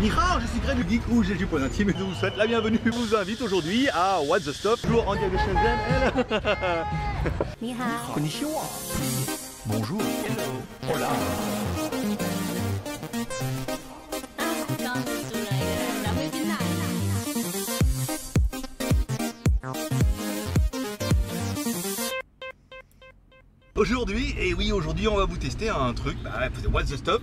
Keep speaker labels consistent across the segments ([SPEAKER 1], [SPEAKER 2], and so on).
[SPEAKER 1] Nihao, je suis Greg du Geek ou j'ai du point intime et je vous souhaite la bienvenue. Je vous invite aujourd'hui à What the Stop. toujours en direct de Shenzhen. Konnichiwa. Bonjour.
[SPEAKER 2] Hello. Hola.
[SPEAKER 1] Aujourd'hui, et oui aujourd'hui on va vous tester un truc, bah, What's the Stop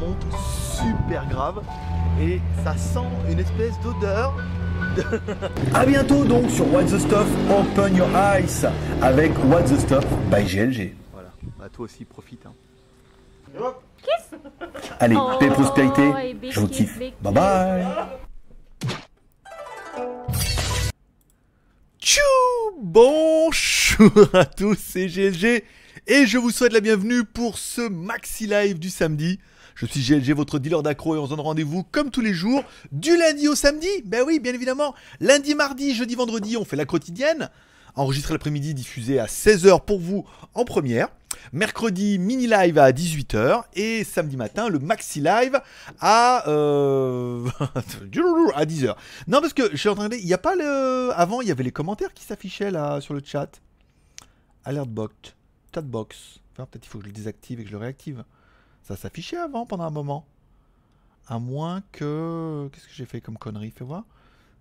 [SPEAKER 1] Monte super grave et ça sent une espèce d'odeur.
[SPEAKER 3] A bientôt donc sur What the Stuff Open Your Eyes avec What the Stuff by GLG.
[SPEAKER 1] Voilà, bah toi aussi profite. Hein.
[SPEAKER 3] Allez,
[SPEAKER 2] Oh,
[SPEAKER 3] paix et prospérité, je vous kiffe. Bye bye.
[SPEAKER 1] Tchou Bonjour à tous, c'est GLG et je vous souhaite la bienvenue pour ce maxi live du samedi. Je suis GLG, votre dealer d'accro et on se donne rendez-vous comme tous les jours du lundi au samedi. Ben oui, bien évidemment. Lundi, mardi, jeudi, vendredi, on fait la quotidienne. Enregistré l'après-midi, diffusé à 16h pour vous en première. Mercredi, mini live à 18h. Et samedi matin, le maxi live à, euh... à 10h. Non, parce que je suis en train de. Il n'y a pas le. Avant, il y avait les commentaires qui s'affichaient là sur le chat. Chatbox. Enfin, peut-être il faut que je le désactive et que je le réactive. Ça s'affichait avant pendant un moment. À moins que. Qu'est-ce que j'ai fait comme connerie Fais voir.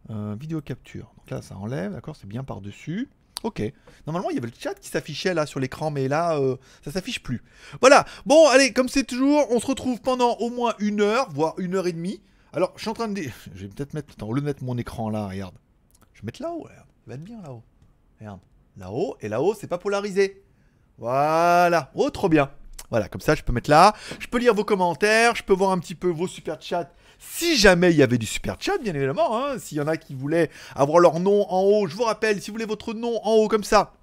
[SPEAKER 1] Euh, vidéo capture. Donc là, ça enlève, d'accord C'est bien par-dessus. Ok. Normalement, il y avait le chat qui s'affichait là sur l'écran, mais là, euh, ça s'affiche plus. Voilà. Bon, allez, comme c'est toujours, on se retrouve pendant au moins une heure, voire une heure et demie. Alors, je suis en train de dire. Je vais peut-être mettre. Attends, au lieu de mettre mon écran là, regarde. Je vais mettre là-haut, regarde. Va être bien là-haut. Regarde. Là-haut, et là-haut, c'est pas polarisé. Voilà. Oh, trop bien. Voilà, comme ça, je peux mettre là. Je peux lire vos commentaires. Je peux voir un petit peu vos super chats. Si jamais il y avait du super chat, bien évidemment. hein, S'il y en a qui voulaient avoir leur nom en haut, je vous rappelle, si vous voulez votre nom en haut comme ça,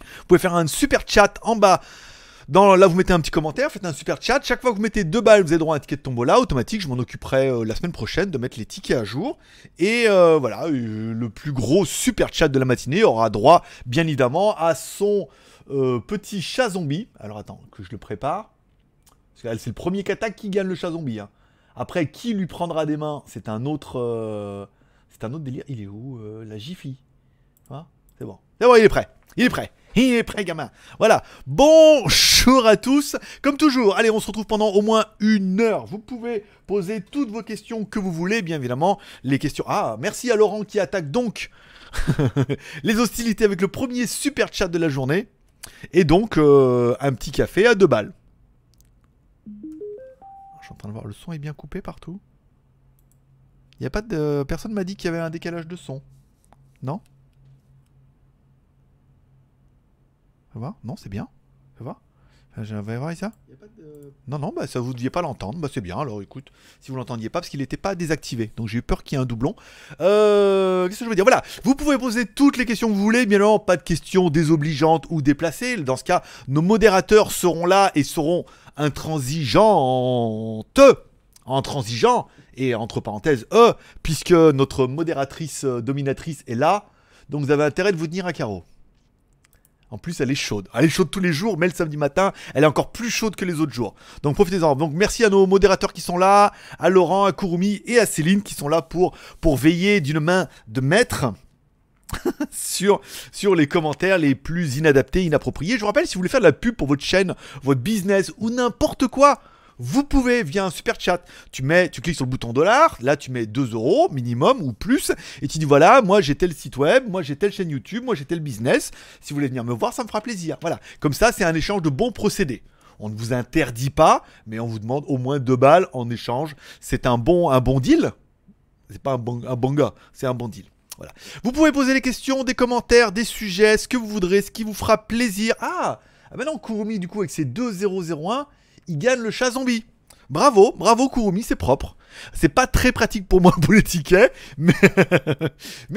[SPEAKER 1] vous pouvez faire un super chat en bas. Là, vous mettez un petit commentaire, faites un super chat. Chaque fois que vous mettez deux balles, vous avez droit à un ticket de tombola automatique. Je m'en occuperai euh, la semaine prochaine de mettre les tickets à jour. Et euh, voilà, euh, le plus gros super chat de la matinée aura droit, bien évidemment, à son euh, petit chat zombie. Alors attends, que je le prépare. Parce c'est le premier kata qui gagne le chat zombie. hein. Après, qui lui prendra des mains, c'est un autre, euh, c'est un autre délire. Il est où euh, La Jiffy? Hein? C'est bon. C'est bon, il est prêt. Il est prêt. Il est prêt, gamin. Voilà. Bonjour à tous. Comme toujours, allez, on se retrouve pendant au moins une heure. Vous pouvez poser toutes vos questions que vous voulez, bien évidemment. Les questions. Ah, merci à Laurent qui attaque donc les hostilités avec le premier super chat de la journée. Et donc, euh, un petit café à deux balles. Je suis en train de voir, le son est bien coupé partout. Il a pas de. Personne m'a dit qu'il y avait un décalage de son. Non? Fais voir Non, c'est bien. Fais voir. Je vais voir ça? Non, non, bah, ça vous deviez pas l'entendre. Bah, c'est bien. Alors écoute, si vous l'entendiez pas, parce qu'il n'était pas désactivé. Donc j'ai eu peur qu'il y ait un doublon. Euh, Qu'est-ce que je veux dire? Voilà, vous pouvez poser toutes les questions que vous voulez. Bien évidemment, pas de questions désobligeantes ou déplacées. Dans ce cas, nos modérateurs seront là et seront intransigeantes. Intransigeants. Et entre parenthèses, eux, puisque notre modératrice euh, dominatrice est là. Donc vous avez intérêt de vous tenir à carreau. En plus, elle est chaude. Elle est chaude tous les jours, mais le samedi matin, elle est encore plus chaude que les autres jours. Donc profitez-en. Donc merci à nos modérateurs qui sont là, à Laurent, à Kurumi et à Céline qui sont là pour, pour veiller d'une main de maître sur, sur les commentaires les plus inadaptés, inappropriés. Je vous rappelle, si vous voulez faire de la pub pour votre chaîne, votre business ou n'importe quoi, Vous pouvez via un super chat, tu mets, tu cliques sur le bouton dollar, là tu mets 2 euros minimum ou plus, et tu dis voilà, moi j'ai tel site web, moi j'ai telle chaîne YouTube, moi j'ai tel business. Si vous voulez venir me voir, ça me fera plaisir. Voilà, comme ça c'est un échange de bons procédés. On ne vous interdit pas, mais on vous demande au moins 2 balles en échange. C'est un bon, un bon deal. C'est pas un bon, un bon gars, c'est un bon deal. Voilà. Vous pouvez poser des questions, des commentaires, des sujets, ce que vous voudrez, ce qui vous fera plaisir. Ah, ah maintenant Kurumi, du coup, avec ses 2001, il gagne le chat zombie. Bravo, bravo Kurumi, c'est propre. C'est pas très pratique pour moi pour les tickets, mais,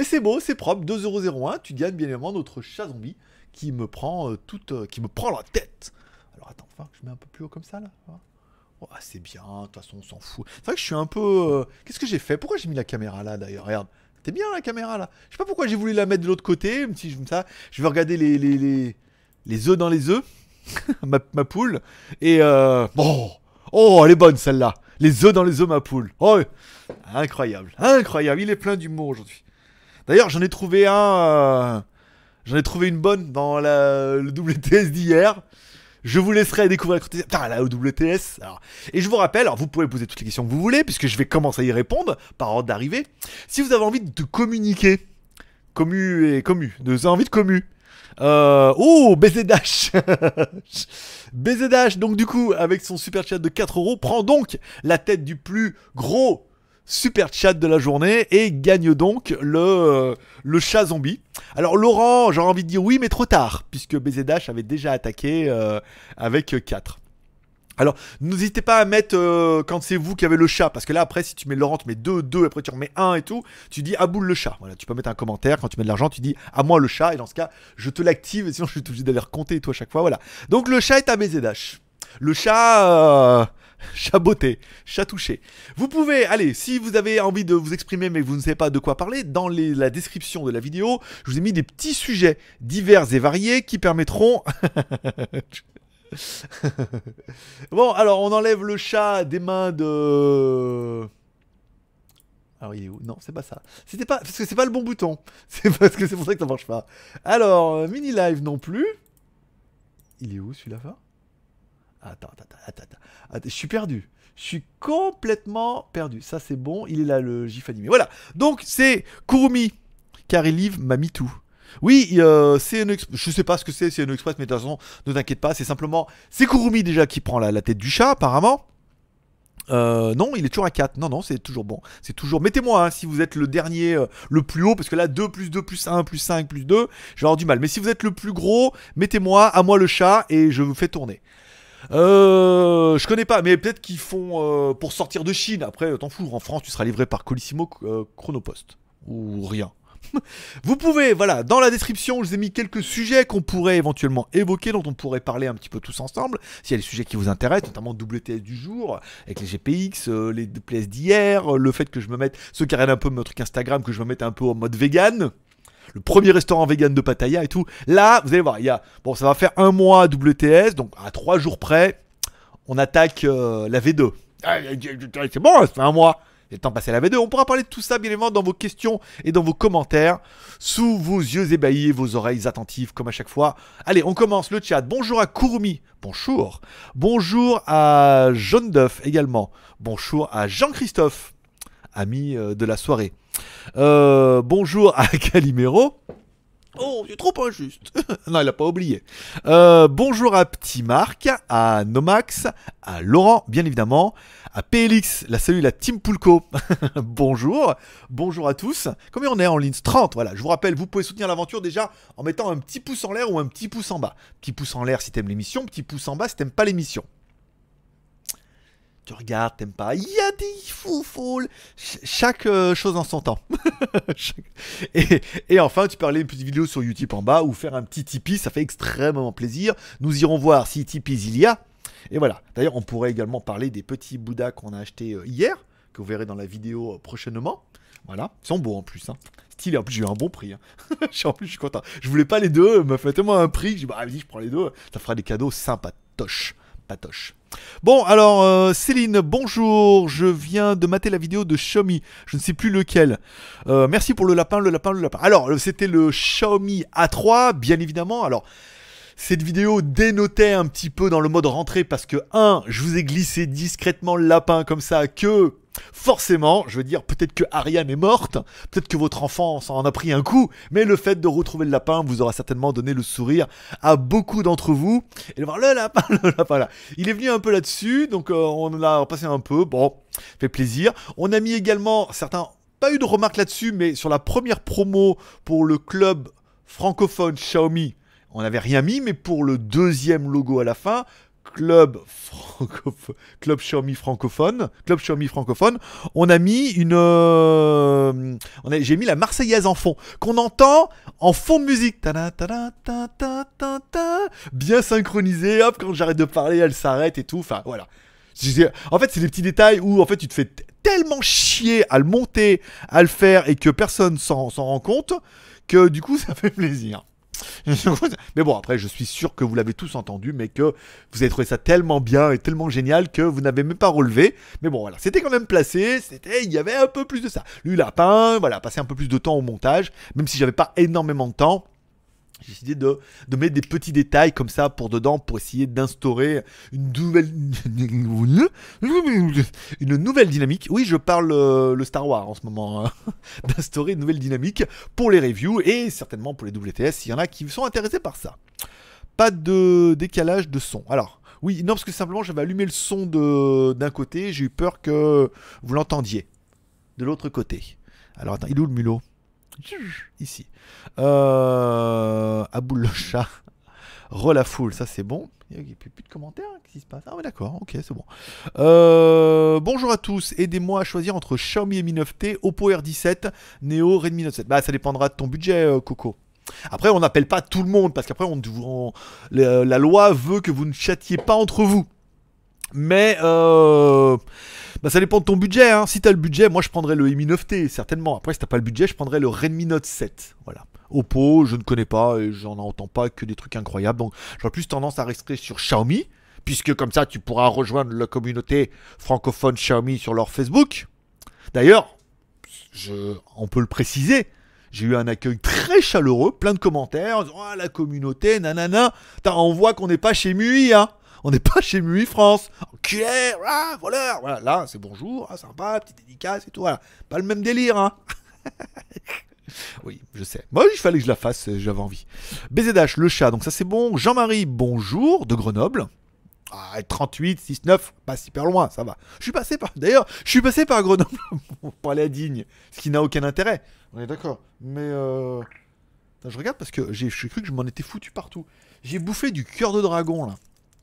[SPEAKER 1] c'est beau, c'est propre. 2001, tu gagnes bien évidemment notre chat zombie qui me prend euh, toute, euh, qui me prend la tête. Alors attends, enfin, je mets un peu plus haut comme ça là. Oh, c'est bien, de toute façon on s'en fout. C'est vrai que je suis un peu... euh, Qu'est-ce que j'ai fait? Pourquoi j'ai mis la caméra là d'ailleurs? Regarde. C'était bien la caméra là. Je sais pas pourquoi j'ai voulu la mettre de l'autre côté. Petit comme ça. Je vais regarder les, les, les, les œufs dans les œufs. ma, poule. Et euh... Bon. Oh, elle est bonne celle-là. Les œufs dans les œufs, ma poule. Oh, incroyable. Incroyable. Il est plein d'humour aujourd'hui. D'ailleurs, j'en ai trouvé un... euh, J'en ai trouvé une bonne dans la, le WTS d'hier. Je vous laisserai découvrir. Putain, la WTS. Et je vous rappelle, alors vous pouvez poser toutes les questions que vous voulez, puisque je vais commencer à y répondre par ordre d'arrivée. Si vous avez envie de communiquer, commu et commu, de, vous envie de commu. Euh, oh, BZDash BZDash, donc du coup, avec son super chat de 4 euros, prend donc la tête du plus gros super chat de la journée et gagne donc le, le chat zombie. Alors Laurent, j'aurais envie de dire oui, mais trop tard, puisque BZDash avait déjà attaqué euh, avec 4. Alors, n'hésitez pas à mettre euh, quand c'est vous qui avez le chat, parce que là, après, si tu mets Laurent, tu mets 2, 2, après tu remets 1 et tout, tu dis à boule le chat. Voilà, tu peux mettre un commentaire, quand tu mets de l'argent, tu dis à moi le chat, et dans ce cas, je te l'active, et sinon je suis obligé d'aller recompter toi à chaque fois. Voilà. Donc, le chat est à BZH. Le chat. euh, Chat beauté, chat touché. Vous pouvez, allez, si vous avez envie de vous exprimer mais vous ne savez pas de quoi parler, dans la description de la vidéo, je vous ai mis des petits sujets divers et variés qui permettront... bon, alors on enlève le chat des mains de... Alors il est où? Non, c'est pas ça. C'était pas parce que c'est pas le bon bouton. C'est parce que c'est pour ça que ça marche pas. Alors euh, mini live non plus. Il est où celui-là Attends, attends, attends, attends, Je suis perdu. Je suis complètement perdu. Ça c'est bon. Il est là le gif animé. Voilà. Donc c'est Kurumi car il livre Mamitou. Oui, euh, c'est une je sais pas ce que c'est, c'est une express, mais de toute façon, ne t'inquiète pas, c'est simplement, c'est Kurumi déjà qui prend la, tête du chat, apparemment. Euh, non, il est toujours à 4. Non, non, c'est toujours bon. C'est toujours. Mettez-moi hein, si vous êtes le dernier, euh, le plus haut, parce que là, 2 plus 2 plus 1 plus 5 plus 2, j'ai avoir du mal. Mais si vous êtes le plus gros, mettez-moi à moi le chat et je vous fais tourner. Euh, je connais pas, mais peut-être qu'ils font euh, pour sortir de Chine. Après, t'en fous, en France, tu seras livré par Colissimo euh, Chronopost. Ou rien. Vous pouvez, voilà, dans la description, je vous ai mis quelques sujets qu'on pourrait éventuellement évoquer, dont on pourrait parler un petit peu tous ensemble, s'il y a des sujets qui vous intéressent, notamment WTS du jour, avec les GPX, euh, les PS d'hier, euh, le fait que je me mette, ceux qui regardent un peu mon truc Instagram, que je me mette un peu en mode vegan, le premier restaurant vegan de Pattaya et tout. Là, vous allez voir, il y a, bon, ça va faire un mois WTS, donc à trois jours près, on attaque euh, la V2. Ah, C'est bon, ça fait un mois. Est temps de passer à la V2. On pourra parler de tout ça, bien évidemment, dans vos questions et dans vos commentaires, sous vos yeux ébahis et vos oreilles attentives, comme à chaque fois. Allez, on commence le chat. Bonjour à Kurumi. Bonjour. Bonjour à Jaune d'œuf également. Bonjour à Jean-Christophe, ami euh, de la soirée. Euh, bonjour à Calimero. Oh, c'est trop injuste. non, il a pas oublié. Euh, bonjour à Petit Marc, à Nomax, à Laurent, bien évidemment, à PLX, la salut, la Team Poulco. bonjour, bonjour à tous. Combien on est en ligne? 30, voilà. Je vous rappelle, vous pouvez soutenir l'aventure déjà en mettant un petit pouce en l'air ou un petit pouce en bas. Petit pouce en l'air si t'aimes l'émission, petit pouce en bas si t'aimes pas l'émission. Tu regardes, t'aimes pas. Il y a des foufoules. Ch- chaque euh, chose en son temps. Et, enfin, tu peux aller une petite vidéo sur YouTube en bas ou faire un petit Tipeee, ça fait extrêmement plaisir. Nous irons voir si Tipeee il y a. Et voilà. D'ailleurs, on pourrait également parler des petits Bouddhas qu'on a achetés euh, hier, que vous verrez dans la vidéo euh, prochainement. Voilà. Ils sont beaux en plus. Hein. Stylé. En plus, j'ai eu un bon prix. hein. En plus, je suis content. Je voulais pas les deux. M'a fait tellement un prix j'ai dit, bah, vas-y, je prends les deux. Ça fera des cadeaux sympatoches. Patoche. Bon, alors, euh, Céline, bonjour. Je viens de mater la vidéo de Xiaomi. Je ne sais plus lequel. Euh, merci pour le lapin, le lapin, le lapin. Alors, euh, c'était le Xiaomi A3, bien évidemment. Alors, Cette vidéo dénotait un petit peu dans le mode rentrée parce que, un, je vous ai glissé discrètement le lapin comme ça, que forcément, je veux dire, peut-être que Ariane est morte, peut-être que votre enfant s'en a pris un coup, mais le fait de retrouver le lapin vous aura certainement donné le sourire à beaucoup d'entre vous. Et de voir le lapin, le lapin. Il est venu un peu là-dessus, donc euh, on en a passé un peu, bon, fait plaisir. On a mis également certains, pas eu de remarques là-dessus, mais sur la première promo pour le club francophone Xiaomi, on n'avait rien mis, mais pour le deuxième logo à la fin, club francophone, club Xiaomi francophone, club Xiaomi francophone, on a mis une, euh, j'ai mis la Marseillaise en fond, qu'on entend en fond de musique, Tada, tada, ta, ta, ta, ta. bien synchronisé. Hop, quand j'arrête de parler, elle s'arrête et tout. Enfin, voilà. En fait, c'est des petits détails où en fait tu te fais tellement chier à le monter, à le faire et que personne s'en rend compte que du coup ça fait plaisir. Mais bon, après, je suis sûr que vous l'avez tous entendu, mais que vous avez trouvé ça tellement bien et tellement génial que vous n'avez même pas relevé. Mais bon, voilà, c'était quand même placé, c'était, il y avait un peu plus de ça. Lui, lapin, voilà, passer un peu plus de temps au montage, même si j'avais pas énormément de temps. J'ai décidé de, de mettre des petits détails comme ça pour dedans pour essayer d'instaurer une nouvelle une nouvelle dynamique. Oui, je parle euh, le Star Wars en ce moment. hein. d'instaurer une nouvelle dynamique pour les reviews et certainement pour les WTS s'il y en a qui sont intéressés par ça. Pas de décalage de son. Alors, oui, non, parce que simplement j'avais allumé le son d'un côté, j'ai eu peur que vous l'entendiez de l'autre côté. Alors attends, il est où le mulot? Ici. Euh, Aboul le chat. Rola foule, ça c'est bon. Il n'y a plus de commentaires, qu'est-ce qui se passe? Ah ouais d'accord, ok c'est bon. Euh, bonjour à tous, aidez-moi à choisir entre Xiaomi Mi 9T, Oppo R17, Neo, Redmi Note 7. Bah ça dépendra de ton budget euh, Coco. Après on n'appelle pas tout le monde parce qu'après on, on- la, loi veut que vous ne chatiez pas entre vous. Mais euh, bah, ça dépend de ton budget. Hein. Si t'as le budget, moi je prendrais le Mi 9T certainement. Après si t'as pas le budget, je prendrais le Redmi Note 7. Voilà. Oppo, je ne connais pas et j'en entends pas que des trucs incroyables. Donc j'aurais plus tendance à rester sur Xiaomi, puisque comme ça tu pourras rejoindre la communauté francophone Xiaomi sur leur Facebook. D'ailleurs, on peut le préciser. J'ai eu un accueil très chaleureux, plein de commentaires. Ah, la communauté, nanana. On voit qu'on n'est pas chez MUI, hein. On n'est pas chez MUI France. Enculé, ah, voleur. Voilà, là, c'est bonjour, ah, sympa, petite dédicace et tout. Voilà. Pas le même délire, hein. Oui, je sais. Moi, il fallait que je la fasse, euh, j'avais envie. BZH, le chat, donc ça c'est bon. Jean-Marie, bonjour, de Grenoble. Ah, 38, 6, 9, pas super loin, ça va. Je suis passé par. D'ailleurs, je suis passé par Grenoble pour aller à Digne, ce qui n'a aucun intérêt. On est d'accord. Mais euh... je regarde parce que j'ai cru que je m'en étais foutu partout. J'ai bouffé du cœur de dragon là.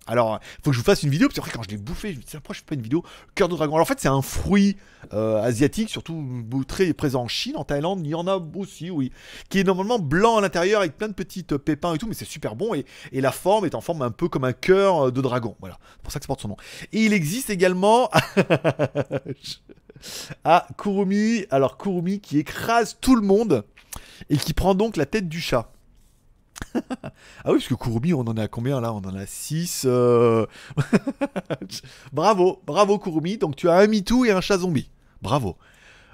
[SPEAKER 1] Alors, faut que je vous fasse une vidéo, parce que après, quand je l'ai bouffé, je me dis, pourquoi je fais pas une vidéo Cœur de dragon. Alors, en fait, c'est un fruit euh, asiatique, surtout très présent en Chine, en Thaïlande, il y en a aussi, oui. Qui est normalement blanc à l'intérieur, avec plein de petites euh, pépins et tout, mais c'est super bon. Et, et la forme est en forme un peu comme un cœur euh, de dragon. Voilà, c'est pour ça que ça porte son nom. Et il existe également. à Kurumi, alors Kurumi qui écrase tout le monde et qui prend donc la tête du chat. ah oui, parce que Kurumi, on en a combien là? On en a 6. bravo, bravo Kurumi. Donc tu as un MeToo et un chat zombie. Bravo.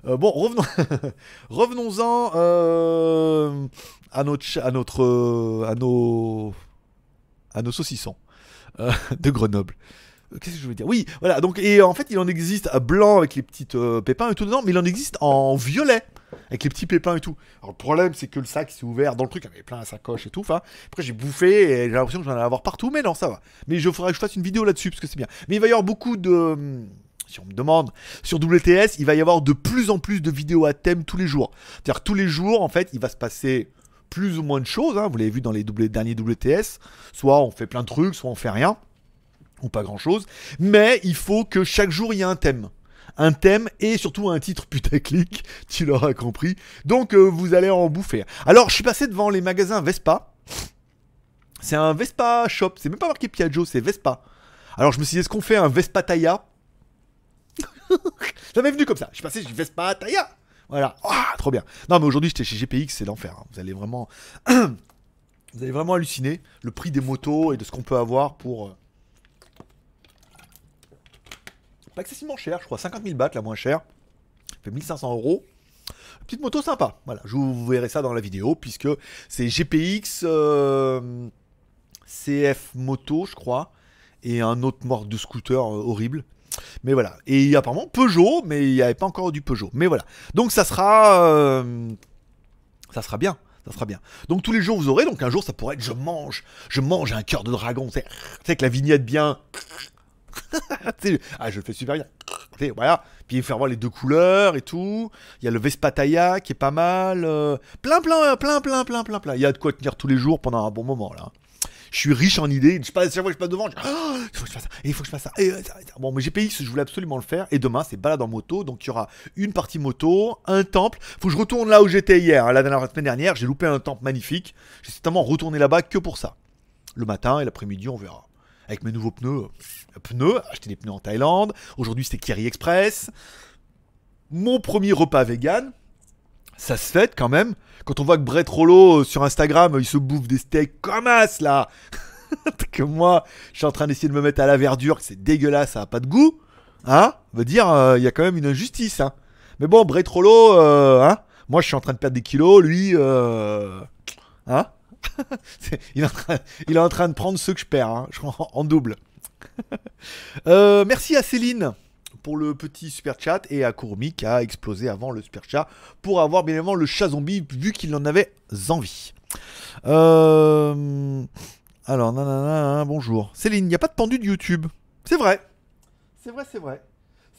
[SPEAKER 1] Euh, bon, revenons, revenons-en euh, à notre, à notre, euh, à nos, à nos saucissons de Grenoble. Qu'est-ce que je veux dire? Oui, voilà. Donc et en fait, il en existe à blanc avec les petites euh, pépins et tout dedans, mais il en existe en violet avec les petits pépins et tout. Alors le problème, c'est que le sac s'est ouvert dans le truc, il y avait plein à sacoche et tout. Enfin, après j'ai bouffé et j'ai l'impression que j'en allais avoir partout, mais non, ça va. Mais je ferai que je fasse une vidéo là-dessus parce que c'est bien. Mais il va y avoir beaucoup de hum, si on me demande, sur WTS, il va y avoir de plus en plus de vidéos à thème tous les jours. C'est-à-dire tous les jours, en fait, il va se passer plus ou moins de choses. hein. Vous l'avez vu dans les derniers WTS. Soit on fait plein de trucs, soit on fait rien. Pas grand-chose. Mais il faut que chaque jour, il y ait un thème. Un thème et surtout un titre putaclic, tu l'auras compris. Donc euh, vous allez en bouffer. Alors je suis passé devant les magasins Vespa. C'est un Vespa shop, c'est même pas marqué Piaggio, c'est Vespa. Alors je me suis dit, est-ce qu'on fait un Vespa Taya? M'est venu comme ça. Je suis passé, j'ai Vespa Taya. Voilà. Ah, trop bien. Non, mais aujourd'hui, j'étais chez GPX, c'est l'enfer. hein. Vous allez vraiment. Vous allez vraiment halluciner le prix des motos et de ce qu'on peut avoir pour. euh, Pas excessivement cher, je crois 50 000 bahts la moins chère. Fait 1500 euros. Petite moto sympa. Voilà, je vous verrai ça dans la vidéo puisque c'est GPX. euh, CF Moto, je crois, et un autre mort de scooter euh, horrible. Mais voilà. Et apparemment Peugeot, mais il n'y avait pas encore du Peugeot. Mais voilà. Donc ça sera. euh, ça sera bien. Ça sera bien. Donc tous les jours vous aurez. Donc un jour ça pourrait être je mange. Je mange un cœur de dragon. Sais, avec la vignette bien. Ah, je le fais super bien. Voilà. Puis faire voir les deux couleurs et tout. Il y a le Vespataya qui est pas mal. euh, Plein, plein, plein, plein, plein, plein, plein. Il y a de quoi tenir tous les jours pendant un bon moment là. Je suis riche en idées. Je passe, chaque fois que je passe devant, je Oh, il faut que je fasse ça. Il faut que je fasse ça. Euh. Bon, mais je voulais absolument le faire. Et demain, c'est balade en moto. Donc il y aura une partie moto, un temple. Faut que je retourne là où j'étais hier. hein. La dernière la semaine dernière, j'ai loupé un temple magnifique. J'ai certainement retourné là-bas que pour ça. Le matin et l'après-midi, on verra. Avec mes nouveaux pneus. Pneus, acheter des pneus en Thaïlande. Aujourd'hui, c'était Kiri Express. Mon premier repas vegan. Ça se fête quand même. Quand on voit que Brett Rollo euh, sur Instagram, euh, il se bouffe des steaks comme as là. que moi, je suis en train d'essayer de me mettre à la verdure, c'est dégueulasse, ça a pas de goût. Hein? Veut dire, euh, il y a quand même une injustice. Hein. Mais bon, Brett Rollo, hein moi je suis en train de perdre des kilos, lui, euh, hein il, est en train, de prendre ceux que je perds, hein, en, double. Euh, merci à Céline pour le petit super chat et à Courmi qui a explosé avant le super chat pour avoir bien évidemment le chat zombie vu qu'il en avait envie. Euh, Alors, nanana, bonjour. Céline, il n'y a pas de pendu de YouTube. C'est vrai. C'est vrai, c'est vrai.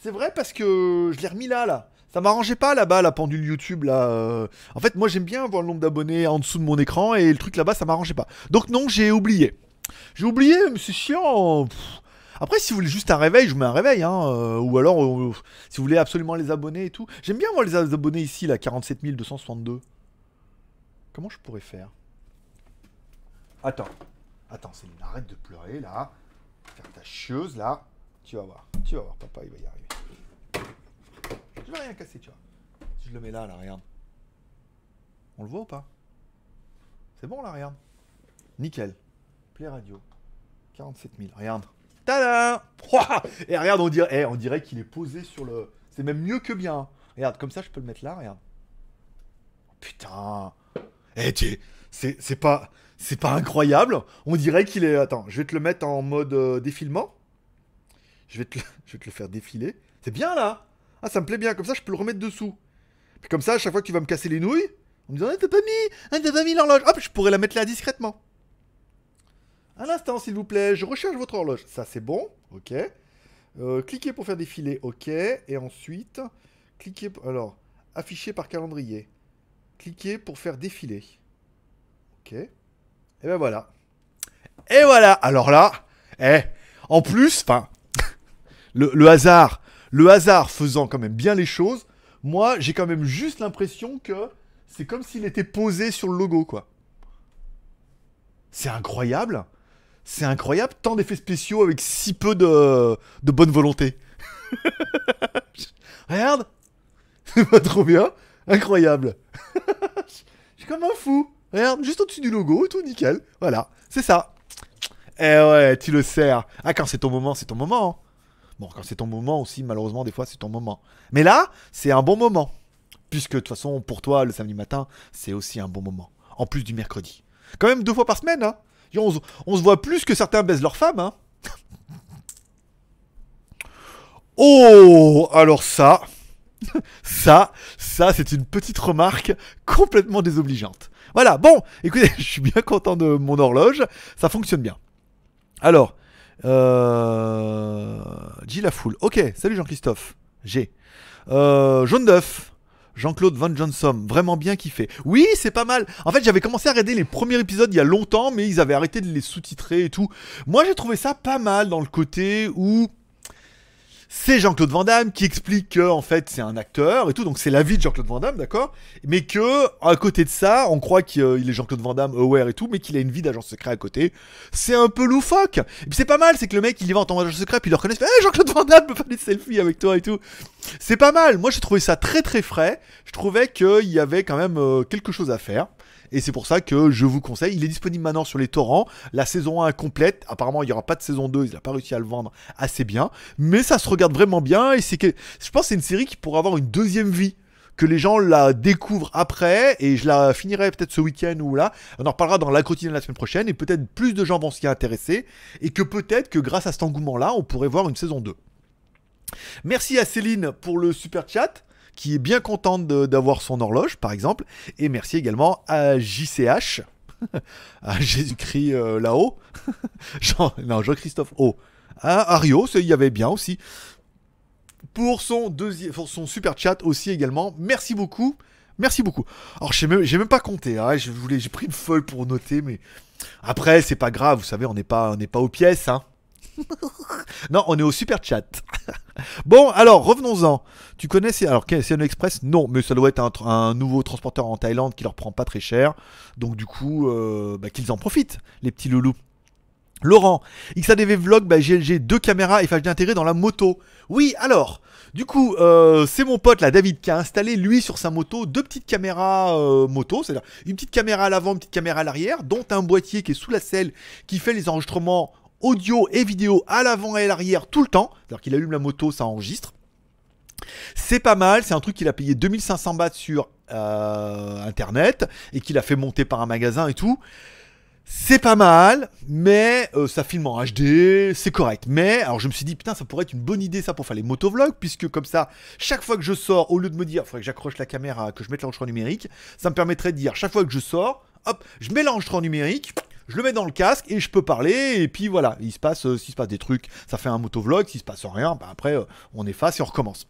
[SPEAKER 1] C'est vrai parce que je l'ai remis là, là. Ça m'arrangeait pas là-bas, la pendule YouTube là. euh. En fait, moi j'aime bien voir le nombre d'abonnés en dessous de mon écran et le truc là-bas ça m'arrangeait pas. Donc non, j'ai oublié. J'ai oublié, mais c'est chiant. Après, si vous voulez juste un réveil, je vous mets un réveil, hein. euh, ou alors, euh, si vous voulez absolument les abonnés et tout. J'aime bien voir les abonnés ici, là, 47 262. Comment je pourrais faire? Attends. Attends, Céline, arrête de pleurer, là. Faire ta chieuse, là. Tu vas voir. Tu vas voir, papa, il va y arriver. Je vais rien casser, tu vois. Si je le mets là, là, regarde. On le voit ou pas? C'est bon, là, regarde. Nickel. Play radio. 47 000, regarde. Tada Et regarde, on dirait, eh, dirait qu'il est posé sur le... C'est même mieux que bien. Regarde, comme ça, je peux le mettre là, regarde. Putain Eh, tu... C'est c'est pas... C'est pas incroyable On dirait qu'il est... Attends, je vais te le mettre en mode euh, défilement. Je vais te le faire défiler. C'est bien, là Ah, ça me plaît bien. Comme ça, je peux le remettre dessous. Puis comme ça, à chaque fois que tu vas me casser les nouilles, on me dit Ah, t'as pas mis Ah, t'as pas mis l'horloge Hop, je pourrais la mettre là discrètement. Un instant, s'il vous plaît, je recherche votre horloge. Ça, c'est bon, ok. Euh, cliquez pour faire défiler, ok. Et ensuite, cliquez. Alors, afficher par calendrier. Cliquez pour faire défiler. Ok. Et ben voilà. Et voilà. Alors là, eh, en plus, enfin, le hasard, le hasard faisant quand même bien les choses, moi, j'ai quand même juste l'impression que c'est comme s'il était posé sur le logo, quoi. C'est incroyable. C'est incroyable, tant d'effets spéciaux avec si peu de, bonne volonté. Regarde C'est pas trop bien Incroyable Je suis comme un fou Regarde, juste au-dessus du logo, tout nickel. Voilà, c'est ça. Eh ouais, tu le sers. Ah, quand c'est ton moment, c'est ton moment. Bon, quand c'est ton moment aussi, malheureusement, des fois, c'est ton moment. Mais là, c'est un bon moment. Puisque, de toute façon, pour toi, le samedi matin, c'est aussi un bon moment. En plus du mercredi. Quand même deux fois par semaine, hein. On, se- voit plus que certains baisent leurs femmes, hein. Oh, alors ça, ça, ça, c'est une petite remarque complètement désobligeante. Voilà, bon, écoutez, je suis bien content de mon horloge, ça fonctionne bien. Alors, euh... La foule. Ok, salut Jean-Christophe. G. Euh, Jaune d'œuf. Jean-Claude Van Johnson, vraiment bien kiffé. Oui, c'est pas mal. En fait, j'avais commencé à regarder les premiers épisodes il y a longtemps, mais ils avaient arrêté de les sous-titrer et tout. Moi, j'ai trouvé ça pas mal dans le côté où c'est Jean-Claude Van Damme qui explique que en fait c'est un acteur et tout, donc c'est la vie de Jean-Claude Van Damme, d'accord? Mais que à côté de ça, on croit qu'il est Jean-Claude Van Damme aware et tout, mais qu'il a une vie d'agent secret à côté. C'est un peu loufoque. Et puis c'est pas mal, c'est que le mec il y va en tant qu'agent secret, puis il le reconnaît, hey, Jean-Claude Van Damme peut faire des selfies avec toi et tout. C'est pas mal. Moi j'ai trouvé ça très très frais. Je trouvais qu'il y avait quand même euh, quelque chose à faire. Et c'est pour ça que je vous conseille. Il est disponible maintenant sur les torrents. La saison 1 est complète. Apparemment, il n'y aura pas de saison 2. Il n'a pas réussi à le vendre assez bien. Mais ça se regarde vraiment bien. Et c'est que je pense que c'est une série qui pourrait avoir une deuxième vie. que les gens la découvrent après et je la finirai peut-être ce week-end ou là. On en reparlera dans la quotidienne la semaine prochaine et peut-être plus de gens vont s'y intéresser et que peut-être que grâce à cet engouement-là, on pourrait voir une saison 2. Merci à Céline pour le super chat qui est bien contente d'avoir son horloge par exemple. Et merci également à JCH à Jésus-Christ euh, là-haut. Non Jean-Christophe O à Ario, il y avait bien aussi. Pour son deuxième son super chat aussi également. Merci beaucoup. Merci beaucoup. Alors j'ai même, même pas compté hein, j'ai pris une feuille pour noter mais après c'est pas grave. Vous savez on n'est pas on pas aux pièces hein non on est au super chat Bon, alors revenons-en. Tu connais alors CNO Express? Non, mais ça doit être un, nouveau transporteur en Thaïlande qui leur prend pas très cher. Donc du coup, euh, bah, qu'ils en profitent, les petits loulous. Laurent, XADV Vlog, bah, GLG, deux caméras et FHD intégrées dans la moto. Oui, alors, du coup, euh, c'est mon pote là, David, qui a installé lui sur sa moto deux petites caméras euh, moto, c'est-à-dire une petite caméra à l'avant, une petite caméra à l'arrière, dont un boîtier qui est sous la selle, qui fait les enregistrements audio et vidéo à l'avant et à l'arrière tout le temps. C'est-à-dire qu'il allume la moto, ça enregistre. C'est pas mal, c'est un truc qu'il a payé 2500 bahts sur euh, internet et qu'il a fait monter par un magasin et tout. C'est pas mal, mais euh, ça filme en HD, c'est correct. Mais alors je me suis dit putain ça pourrait être une bonne idée ça pour faire les motovlogs puisque comme ça chaque fois que je sors au lieu de me dire faudrait que j'accroche la caméra, que je mette l'enregistrement numérique, ça me permettrait de dire chaque fois que je sors, hop, je mets l'enregistrement numérique, je le mets dans le casque et je peux parler et puis voilà, il se passe euh, s'il se passe des trucs, ça fait un motovlog, s'il se passe rien, bah après euh, on efface et on recommence.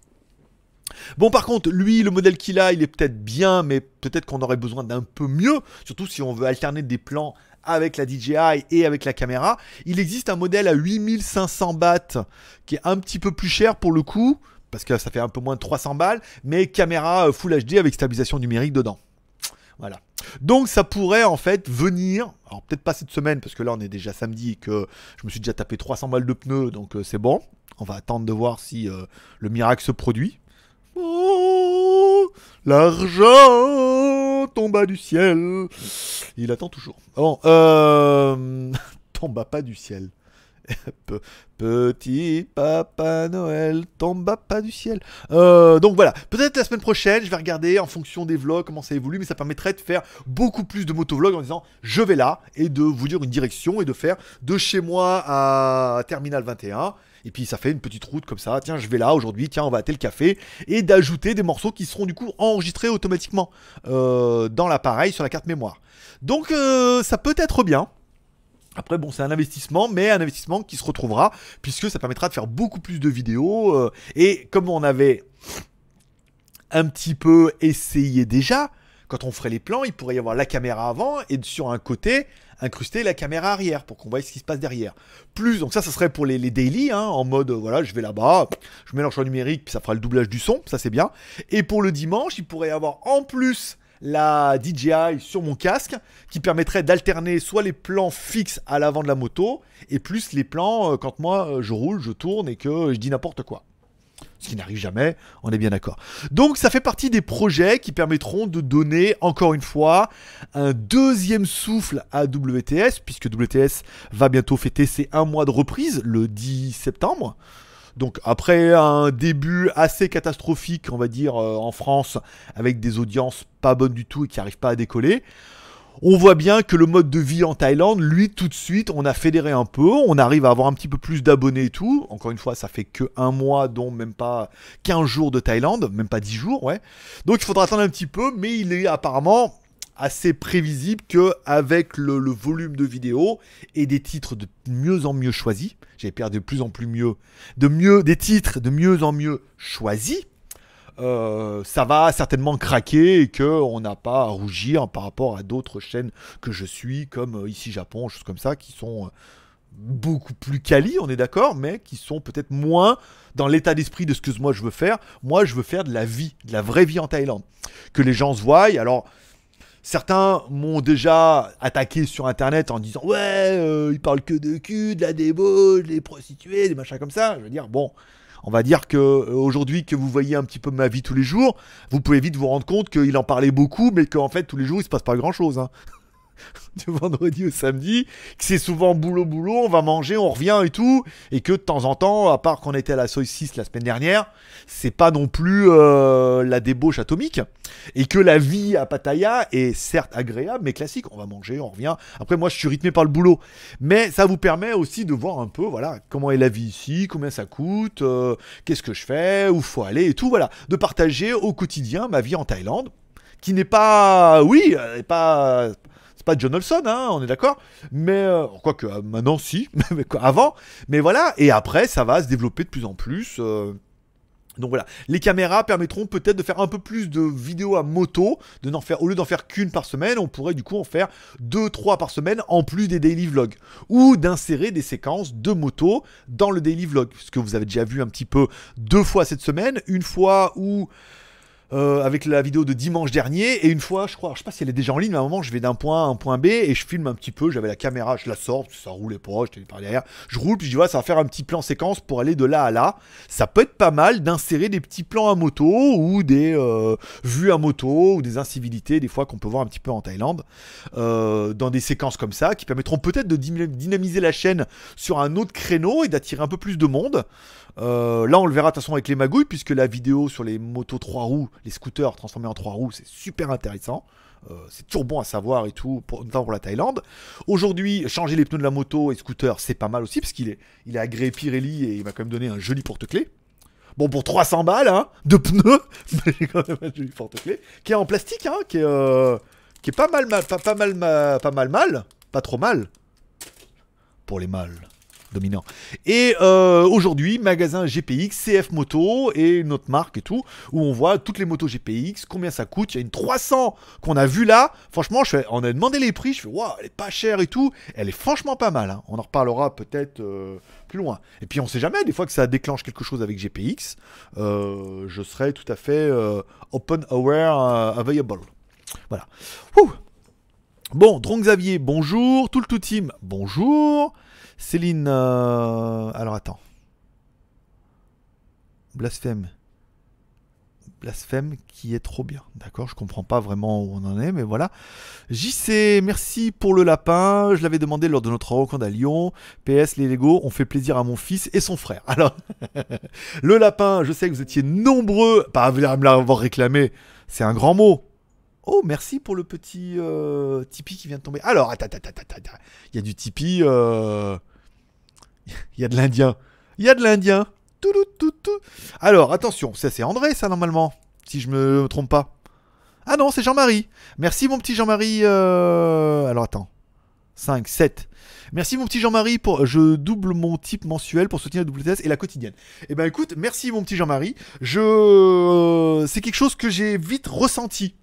[SPEAKER 1] Bon, par contre, lui, le modèle qu'il a, il est peut-être bien, mais peut-être qu'on aurait besoin d'un peu mieux, surtout si on veut alterner des plans avec la DJI et avec la caméra. Il existe un modèle à 8500 bahts qui est un petit peu plus cher pour le coup, parce que ça fait un peu moins de 300 balles, mais caméra euh, Full HD avec stabilisation numérique dedans. Voilà. Donc ça pourrait en fait venir, alors peut-être pas cette semaine parce que là on est déjà samedi et que je me suis déjà tapé 300 balles de pneus donc euh, c'est bon. On va attendre de voir si euh, le miracle se produit. Oh, l'argent tomba du ciel. Il attend toujours. Bon, euh, tomba pas du ciel. Pe- Petit Papa Noël tomba pas du ciel. Euh, donc voilà, peut-être la semaine prochaine, je vais regarder en fonction des vlogs comment ça évolue, mais ça permettrait de faire beaucoup plus de motovlogs en disant je vais là et de vous dire une direction et de faire de chez moi à Terminal 21. Et puis ça fait une petite route comme ça, tiens je vais là aujourd'hui, tiens on va à tel café, et d'ajouter des morceaux qui seront du coup enregistrés automatiquement euh, dans l'appareil sur la carte mémoire. Donc euh, ça peut être bien. Après, bon, c'est un investissement, mais un investissement qui se retrouvera, puisque ça permettra de faire beaucoup plus de vidéos. euh, et comme on avait un petit peu essayé déjà, quand on ferait les plans, il pourrait y avoir la caméra avant et sur un côté, incruster la caméra arrière pour qu'on voie ce qui se passe derrière. Plus, donc ça, ça serait pour les, les daily, hein, en mode, euh, voilà, je vais là-bas, je mets l'enchaînement numérique, puis ça fera le doublage du son, ça c'est bien. Et pour le dimanche, il pourrait y avoir en plus la DJI sur mon casque qui permettrait d'alterner soit les plans fixes à l'avant de la moto et plus les plans euh, quand moi euh, je roule, je tourne et que euh, je dis n'importe quoi. Ce qui n'arrive jamais, on est bien d'accord. Donc ça fait partie des projets qui permettront de donner, encore une fois, un deuxième souffle à WTS, puisque WTS va bientôt fêter ses un mois de reprise, le 10 septembre. Donc après un début assez catastrophique, on va dire, euh, en France, avec des audiences pas bonnes du tout et qui n'arrivent pas à décoller, on voit bien que le mode de vie en Thaïlande, lui, tout de suite, on a fédéré un peu, on arrive à avoir un petit peu plus d'abonnés et tout. Encore une fois, ça fait que un mois, dont même pas 15 jours de Thaïlande, même pas 10 jours, ouais. Donc il faudra attendre un petit peu, mais il est apparemment assez prévisible que avec le, volume de vidéos et des titres de mieux en mieux choisis, j'ai peur de plus en plus mieux, de mieux des titres de mieux en mieux choisis, euh, ça va certainement craquer et que on n'a pas à rougir par rapport à d'autres chaînes que je suis, comme euh, ici Japon, choses comme ça, qui sont euh, beaucoup plus quali, on est d'accord, mais qui sont peut-être moins dans l'état d'esprit de ce que moi je veux faire. Moi, je veux faire de la vie, de la vraie vie en Thaïlande. Que les gens se voient. Alors, certains m'ont déjà attaqué sur internet en disant Ouais, euh, ils parlent que de cul, de la débauche, des prostituées, des machins comme ça. Je veux dire, bon. On va dire que euh, aujourd'hui que vous voyez un petit peu ma vie tous les jours, vous pouvez vite vous rendre compte qu'il en parlait beaucoup, mais qu'en fait tous les jours il se passe pas grand chose. du vendredi au samedi, que c'est souvent boulot boulot, on va manger, on revient et tout, et que de temps en temps, à part qu'on était à la 6 la semaine dernière, c'est pas non plus euh, la débauche atomique, et que la vie à Pattaya est certes agréable, mais classique, on va manger, on revient. Après moi je suis rythmé par le boulot, mais ça vous permet aussi de voir un peu, voilà, comment est la vie ici, combien ça coûte, euh, qu'est-ce que je fais, où faut aller et tout, voilà, de partager au quotidien ma vie en Thaïlande, qui n'est pas, oui, est pas c'est pas John Olson, hein, on est d'accord. Mais euh, quoique euh, maintenant si, avant. Mais voilà, et après ça va se développer de plus en plus. euh. Donc voilà, les caméras permettront peut-être de faire un peu plus de vidéos à moto, de n'en faire au lieu d'en faire qu'une par semaine, on pourrait du coup en faire deux, trois par semaine en plus des daily vlogs, ou d'insérer des séquences de moto dans le daily vlog, ce que vous avez déjà vu un petit peu deux fois cette semaine, une fois où euh, avec la vidéo de dimanche dernier. Et une fois je crois je sais pas si elle est déjà en ligne mais à un moment je vais d'un point A à un point B et je filme un petit peu. J'avais la caméra je la sors parce que ça roulait pas j'étais par derrière. Je roule puis je dis ça va faire un petit plan séquence pour aller de là à là. Ça peut être pas mal d'insérer des petits plans à moto ou des euh, vues à moto ou des incivilités des fois qu'on peut voir un petit peu en Thaïlande euh, dans des séquences comme ça qui permettront peut-être de dyna- dynamiser la chaîne sur un autre créneau et d'attirer un peu plus de monde euh, là, on le verra de toute façon avec les magouilles, puisque la vidéo sur les motos 3 roues, les scooters transformés en 3 roues, c'est super intéressant. Euh, c'est toujours bon à savoir et tout, pour, notamment pour la Thaïlande. Aujourd'hui, changer les pneus de la moto et scooter, c'est pas mal aussi, parce qu'il est, il agréé Pirelli et il m'a quand même donné un joli porte-clés. Bon, pour 300 balles, hein, de pneus, mais quand même un joli porte-clés, qui est en plastique, hein, qui est, euh, pas mal, mal, pas, pas mal, ma- pas mal, mal, pas trop mal, pour les mâles dominants. Et euh, aujourd'hui, magasin GPX, CF Moto et une autre marque et tout, où on voit toutes les motos GPX, combien ça coûte. Il y a une 300 qu'on a vue là. Franchement, on a demandé les prix. Je fais, waouh, elle est pas chère et tout. Elle est franchement pas mal. hein. On en reparlera peut-être euh, plus loin. Et puis on sait jamais, des fois que ça déclenche quelque chose avec GPX, euh, je serai tout à fait open aware available. Voilà. Bon, Dron Xavier, bonjour. Tout le tout team, bonjour. Céline, euh, alors attends. Blasphème. Blasphème qui est trop bien. D'accord, je comprends pas vraiment où on en est, mais voilà. JC, merci pour le lapin. Je l'avais demandé lors de notre rencontre à Lyon. PS, les Lego ont fait plaisir à mon fils et son frère. Alors, le lapin, je sais que vous étiez nombreux, à me l'avoir réclamé, c'est un grand mot. Oh, merci pour le petit euh, Tipeee qui vient de tomber. Alors, attends, attends, attends, attends. Il y a du Tipeee. euh, Il y a de l'Indien. Il y a de l'Indien. Alors, attention, ça c'est André, ça, normalement. Si je me trompe pas. Ah non, c'est Jean-Marie. Merci, mon petit Jean-Marie. euh, Alors, attends. 5, 7. Merci, mon petit Jean-Marie. Pour... Je double mon type mensuel pour soutenir la WTS et la quotidienne. Eh ben, écoute, merci, mon petit Jean-Marie. Je... C'est quelque chose que j'ai vite ressenti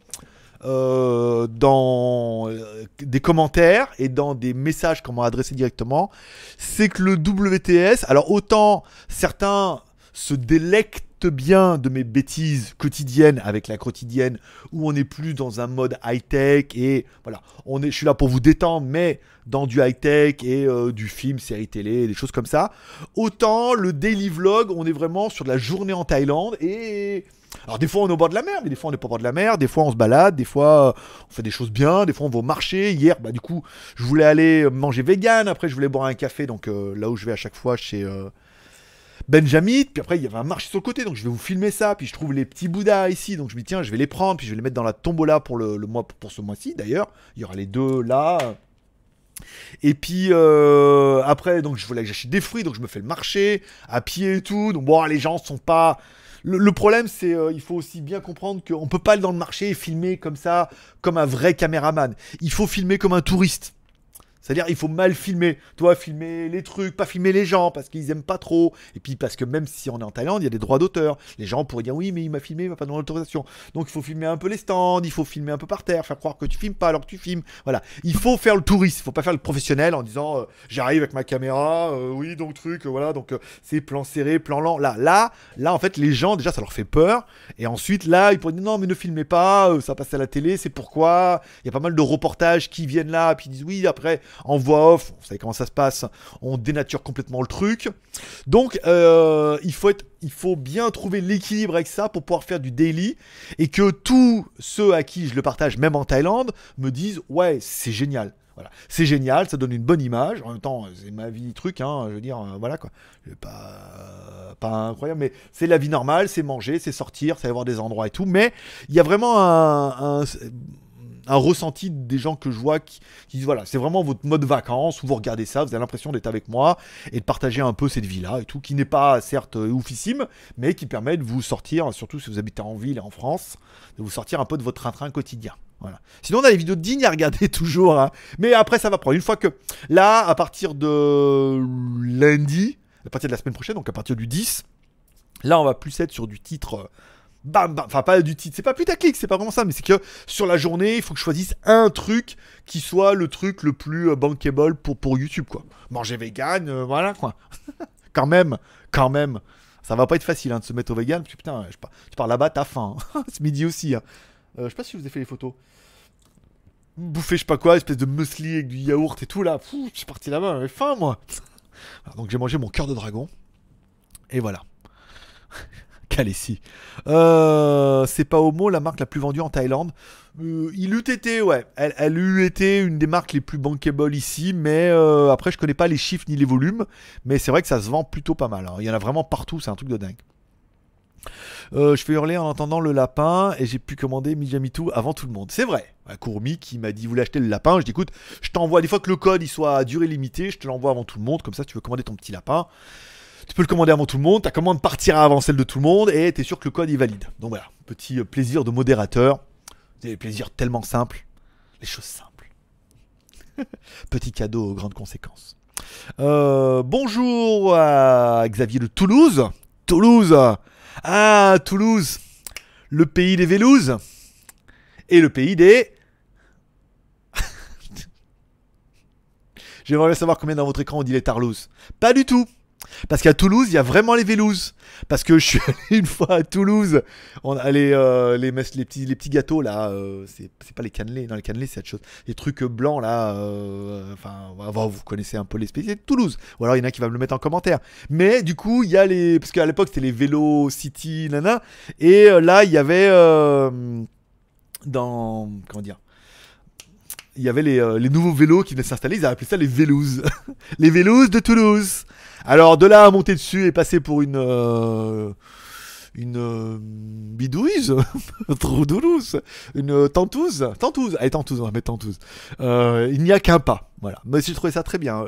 [SPEAKER 1] euh, dans euh, des commentaires et dans des messages qu'on m'a adressés directement, c'est que le WTS, alors autant certains se délectent bien de mes bêtises quotidiennes avec la quotidienne où on est plus dans un mode high-tech et voilà, on est, je suis là pour vous détendre, mais dans du high-tech et euh, du film, série télé, des choses comme ça. Autant le daily vlog, on est vraiment sur de la journée en Thaïlande et alors des fois on est au bord de la mer, mais des fois on n'est pas au bord de la mer, des fois on se balade, des fois euh, on fait des choses bien, des fois on va au marché. Hier, bah du coup, je voulais aller manger vegan, après je voulais boire un café, donc euh, là où je vais à chaque fois chez euh, Benjamin, puis après il y avait un marché sur le côté, donc je vais vous filmer ça, puis je trouve les petits bouddhas ici, donc je me dis tiens, je vais les prendre, puis je vais les mettre dans la tombola pour le, mois pour ce mois-ci d'ailleurs. Il y aura les deux là. Et puis euh, après, donc je voulais que j'achète des fruits, donc je me fais le marché à pied et tout. Donc bon, les gens sont pas. Le, le problème, c'est euh, faut aussi bien comprendre qu'on peut pas aller dans le marché et filmer comme ça, comme un vrai caméraman. Il faut filmer comme un touriste. C'est-à-dire, il faut mal filmer. Toi, filmer les trucs, pas filmer les gens parce qu'ils aiment pas trop. Et puis, parce que même si on est en Thaïlande, il y a des droits d'auteur. Les gens pourraient dire oui, mais il m'a filmé, il m'a pas donné l'autorisation. Donc, il faut filmer un peu les stands, il faut filmer un peu par terre, faire croire que tu filmes pas alors que tu filmes. Voilà. Il faut faire le touriste, il faut pas faire le professionnel en disant euh, j'arrive avec ma caméra, euh, oui, donc truc, euh, voilà, donc c'est plan serré, plan lent. Là, là, là, en fait, les gens, déjà, ça leur fait peur. Et ensuite, là, ils pourraient dire non, mais ne filmez pas, ça passe à la télé, c'est pourquoi? Il y a pas mal de reportages qui viennent là, puis ils disent oui, après, en voix off, vous savez comment ça se passe, on dénature complètement le truc. Donc euh, il, faut bien trouver l'équilibre avec ça pour pouvoir faire du daily et que tous ceux à qui je le partage, même en Thaïlande, me disent ouais c'est génial. Voilà, c'est génial, ça donne une bonne image. En même temps, c'est ma vie truc, hein, je veux dire, euh, voilà quoi. Pas, pas incroyable, mais c'est la vie normale, c'est manger, c'est sortir, c'est aller voir des endroits et tout. Mais il y a vraiment un- un ressenti des gens que je vois qui, disent voilà, c'est vraiment votre mode vacances où vous regardez ça, vous avez l'impression d'être avec moi et de partager un peu cette vie-là et tout, qui n'est pas certes euh, oufissime, mais qui permet de vous sortir, surtout si vous habitez en ville et en France, de vous sortir un peu de votre train-train quotidien. Voilà. Sinon, on a les vidéos dignes à regarder toujours. hein. Mais après, ça va prendre. Une fois que. Là, à partir de lundi, à partir de la semaine prochaine, donc à partir du 10, là, on va plus être sur du titre. Bam, bam. Enfin, pas du titre. C'est pas putaclic, c'est pas vraiment ça. Mais c'est que sur la journée, il faut que je choisisse un truc qui soit le truc le plus euh, bankable pour, pour YouTube, quoi. Manger vegan, euh, voilà, quoi. quand même, quand même. Ça va pas être facile hein, de se mettre au vegan. Parce putain, je tu pars là-bas, t'as faim. hein. Ce midi aussi. hein. Euh, je sais pas si je vous ai fait les photos bouffer je sais pas quoi, espèce de muesli avec du yaourt et tout là. Je suis parti là-bas, j'avais faim moi. Donc j'ai mangé mon cœur de dragon. Et voilà. Euh, c'est pas Homo la marque la plus vendue en Thaïlande. Euh, il eût été, ouais. Elle, elle eût été une des marques les plus bankable ici, mais euh, après je connais pas les chiffres ni les volumes. Mais c'est vrai que ça se vend plutôt pas mal. hein. Il y en a vraiment partout, c'est un truc de dingue. Je fais hurler en entendant le lapin et j'ai pu commander Mijamitu avant tout le monde. C'est vrai. Un Courmi qui m'a dit vous voulez acheter le lapin? Je dis écoute, je t'envoie des fois que le code il soit à durée limitée, je te l'envoie avant tout le monde. Comme ça, tu veux commander ton petit lapin. Tu peux le commander avant tout le monde. Ta commande partira avant celle de tout le monde et t'es sûr que le code est valide. Donc voilà, petit euh, plaisir de modérateur. Des plaisirs tellement simples. Les choses simples. petit cadeau aux grandes conséquences. Euh, bonjour à Xavier de Toulouse. Toulouse. Ah, Toulouse, le pays des Vélouses et le pays des. J'aimerais savoir combien dans votre écran on dit les Tarlouses. Pas du tout. Parce qu'à Toulouse, il y a vraiment les Vélouses. Parce que je suis allé une fois à Toulouse. On a les, euh, petits, les petits gâteaux là. euh, c'est pas les cannelés. Non, les cannelés, c'est autre chose. Les trucs blancs là. euh, Enfin, vous connaissez un peu les spécialités de Toulouse. Ou alors il y en a qui va me le mettre en commentaire. Mais du coup, il y a les. Parce qu'à l'époque, c'était les vélos City, nana. Et euh, là, il y avait. euh, dans. Comment dire il y avait les, euh, les nouveaux vélos qui venaient s'installer, ils avaient appelé ça les Vélouses. les Vélouses de Toulouse. Alors de là à monter dessus et passer pour une... euh, une euh, bidouise Trop doulouze Une euh, tantouze Tantouze Allez, tantouze, on va mettre tantouze. Euh, il n'y a qu'un pas. Voilà. Mais j'ai trouvé ça très bien.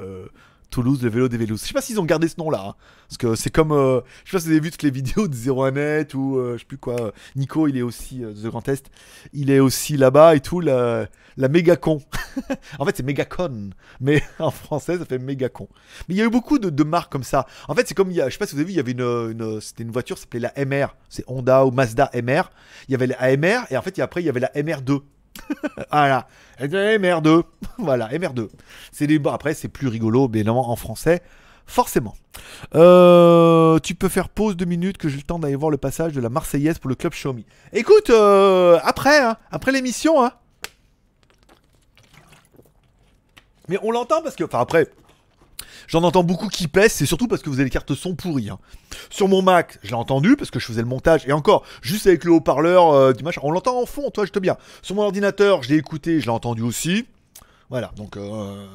[SPEAKER 1] Toulouse, le vélo des Vélouses. Je sais pas s'ils ont gardé ce nom-là. hein, parce que c'est comme... euh, je sais pas si vous avez vu toutes les vidéos de 01net ou euh, je sais plus quoi. Nico, il est aussi... euh, The Grand Est. Il est aussi là-bas et tout. La, la méga con. en fait, c'est méga con. Mais en français, ça fait méga con. Mais il y a eu beaucoup de, de marques comme ça. En fait, c'est comme il y a, je sais pas si vous avez vu, il y avait une, c'était une voiture, s'appelait la MR. C'est Honda ou Mazda MR. Il y avait la AMR et en fait, après, il y avait la MR2. voilà, la MR2. voilà, MR2. C'est des, après, c'est plus rigolo, mais non, en français, forcément. Euh, tu peux faire pause deux minutes que j'ai le temps d'aller voir le passage de la Marseillaise pour le club Xiaomi. Écoute, euh, après, hein, après l'émission, hein. Mais on l'entend parce que, enfin après, j'en entends beaucoup qui pèsent, c'est surtout parce que vous avez les cartes son pourries. hein. Sur mon Mac, je l'ai entendu parce que je faisais le montage, et encore, juste avec le haut-parleur euh, du machin, on l'entend en fond, toi, je te bien. Sur mon ordinateur, je l'ai écouté, je l'ai entendu aussi. Voilà, donc euh,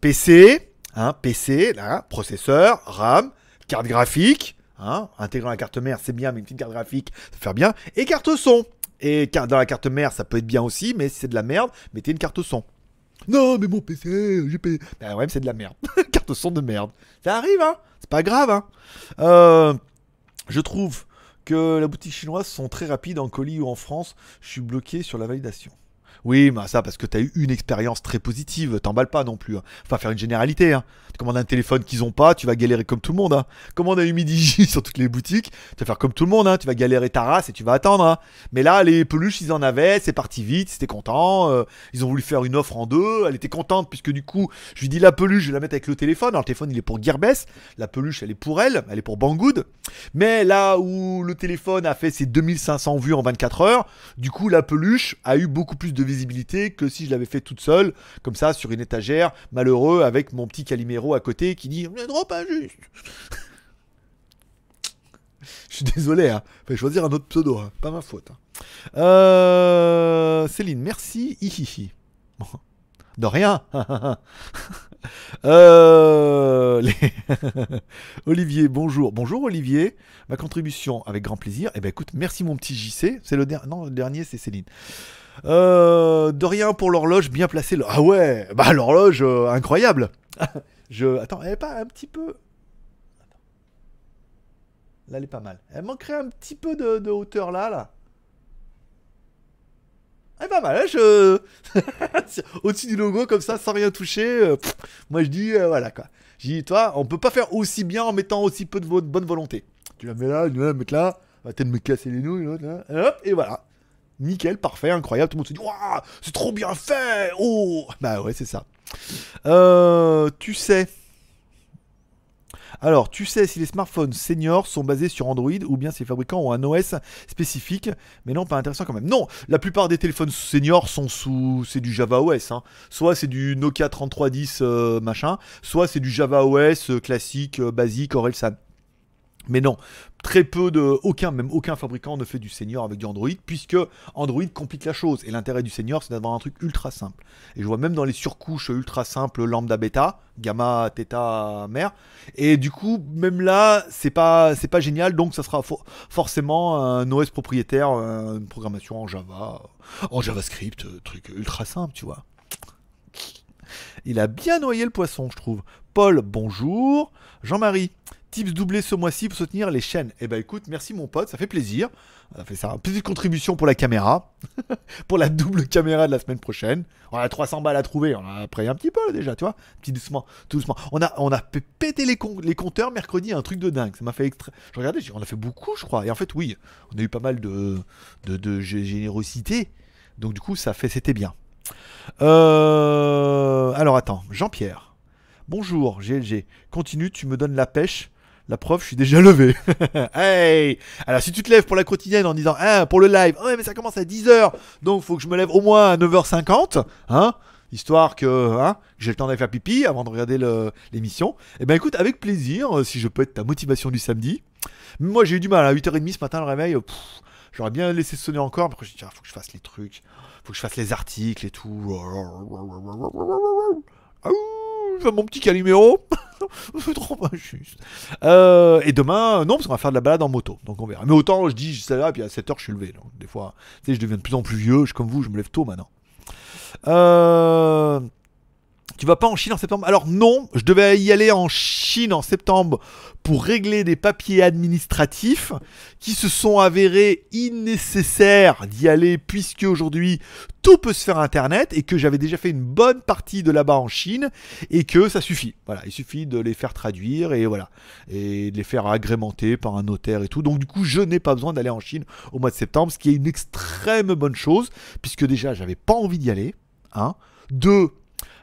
[SPEAKER 1] PC, hein, PC, là, processeur, RAM, carte graphique, hein, intégrant la carte mère, c'est bien, mais une petite carte graphique, ça fait bien, et carte son. Et dans la carte mère, ça peut être bien aussi, mais si c'est de la merde, mettez une carte son. Non, mais mon PC, j'ai payé. Ben ouais, c'est de la merde. Carte son de merde. Ça arrive, hein. C'est pas grave, hein. Euh, je trouve que la boutique chinoise sont très rapides en colis ou en France. Je suis bloqué sur la validation. Oui, ça parce que t'as eu une expérience très positive. T'emballes pas non plus. hein. Faut faire une généralité. Hein. Tu commandes un téléphone qu'ils ont pas, tu vas galérer comme tout le monde. Hein. Commande un Humidigi sur toutes les boutiques, tu vas faire comme tout le monde. Hein. Tu vas galérer ta race et tu vas attendre. Mais là, les peluches, ils en avaient, c'est parti vite, c'était content. euh, ils ont voulu faire une offre en deux. Elle était contente puisque du coup, je lui dis la peluche, je vais la mettre avec le téléphone. Alors le téléphone, il est pour Gearbest. La peluche, elle est pour elle, elle est pour Banggood. Mais là où le téléphone a fait ses 2500 vues en 24 heures, du coup, la peluche a eu beaucoup plus de visibilité que si je l'avais fait toute seule, comme ça, sur une étagère, malheureux, avec mon petit Calimero à côté qui dit C'est trop injuste Je suis désolé, hein. Fallait choisir un autre pseudo, hein. pas ma faute. hein. Euh, Céline, merci. De rien. Euh, Olivier, bonjour. Bonjour Olivier. Ma contribution avec grand plaisir. Eh ben écoute, merci mon petit JC. C'est le dernier. Non, le dernier c'est Céline. Euh, de rien pour l'horloge bien placée. Le- Ah ouais, bah l'horloge euh, incroyable. Je attends, elle est pas un petit peu. Attends. Là, elle est pas mal. Elle manquerait un petit peu de, de hauteur là, là. Elle est pas mal. hein, je au-dessus du logo comme ça, sans rien toucher. euh, pff, moi, je dis euh, voilà quoi. Je dis toi, on peut pas faire aussi bien en mettant aussi peu de bonne volonté. Tu la mets là, tu la mets là, va peut-être me casser les nouilles, là, et hop, et voilà. Nickel, parfait, incroyable. Tout le monde se dit c'est trop bien fait Oh Bah ouais, c'est ça. Euh, tu sais. Alors, tu sais si les smartphones seniors sont basés sur Android ou bien si les fabricants ont un OS spécifique, mais non, pas intéressant quand même. Non, la plupart des téléphones seniors sont sous. C'est du Java OS. hein. Soit c'est du Nokia 3310 euh, machin, soit c'est du Java OS euh, classique, euh, basique, Orelsan. Mais non, très peu de. Aucun, même aucun fabricant ne fait du senior avec du Android, puisque Android complique la chose. Et l'intérêt du senior, c'est d'avoir un truc ultra simple. Et je vois même dans les surcouches ultra simples, lambda bêta, gamma, theta, mer. Et du coup, même là, c'est pas, pas génial, donc ça sera fo- forcément un OS propriétaire, une programmation en Java, en JavaScript, truc ultra simple, tu vois. Il a bien noyé le poisson, je trouve. Paul, bonjour. Jean-Marie, tips doublés ce mois-ci pour soutenir les chaînes. Eh ben écoute, merci mon pote, ça fait plaisir. On a fait ça, petite contribution pour la caméra, pour la double caméra de la semaine prochaine. On a 300 balles à trouver, on a pris un petit peu déjà, tu vois. Petit doucement, doucement. On a, on a pété les, com- les compteurs mercredi, un truc de dingue. Ça m'a fait extra... Je regardais, on a fait beaucoup, je crois. Et en fait, oui, on a eu pas mal de, de, de gé- générosité. Donc du coup, ça fait, c'était bien. Euh, alors attends, Jean-Pierre. Bonjour, GLG. Continue, tu me donnes la pêche. La preuve, je suis déjà levé. hey Alors si tu te lèves pour la quotidienne en disant ah, pour le live, ouais mais ça commence à 10h, donc faut que je me lève au moins à 9h50, hein Histoire que hein, que j'ai le temps d'aller faire pipi avant de regarder l'émission. Eh ben écoute, avec plaisir, euh, si je peux être ta motivation du samedi. Moi j'ai eu du mal à 8h30 ce matin le réveil. euh, J'aurais bien laissé sonner encore, mais je dis tiens, faut que je fasse les trucs, faut que je fasse les articles et tout. Ah, mon petit Calimero. C'est trop injuste. Euh, et demain, non, parce qu'on va faire de la balade en moto. Donc on verra. Mais autant, je dis, ça va, puis à 7h, je suis levé. Donc des fois, tu sais, je deviens de plus en plus vieux. Je suis comme vous, je me lève tôt maintenant. Euh, Tu vas pas en Chine en septembre? Alors non, je devais y aller en Chine en septembre pour régler des papiers administratifs qui se sont avérés innécessaires d'y aller puisque aujourd'hui tout peut se faire internet et que j'avais déjà fait une bonne partie de là-bas en Chine et que ça suffit. Voilà, il suffit de les faire traduire et voilà et de les faire agrémenter par un notaire et tout. Donc du coup, je n'ai pas besoin d'aller en Chine au mois de septembre, ce qui est une extrême bonne chose puisque déjà j'avais pas envie d'y aller. Un, deux,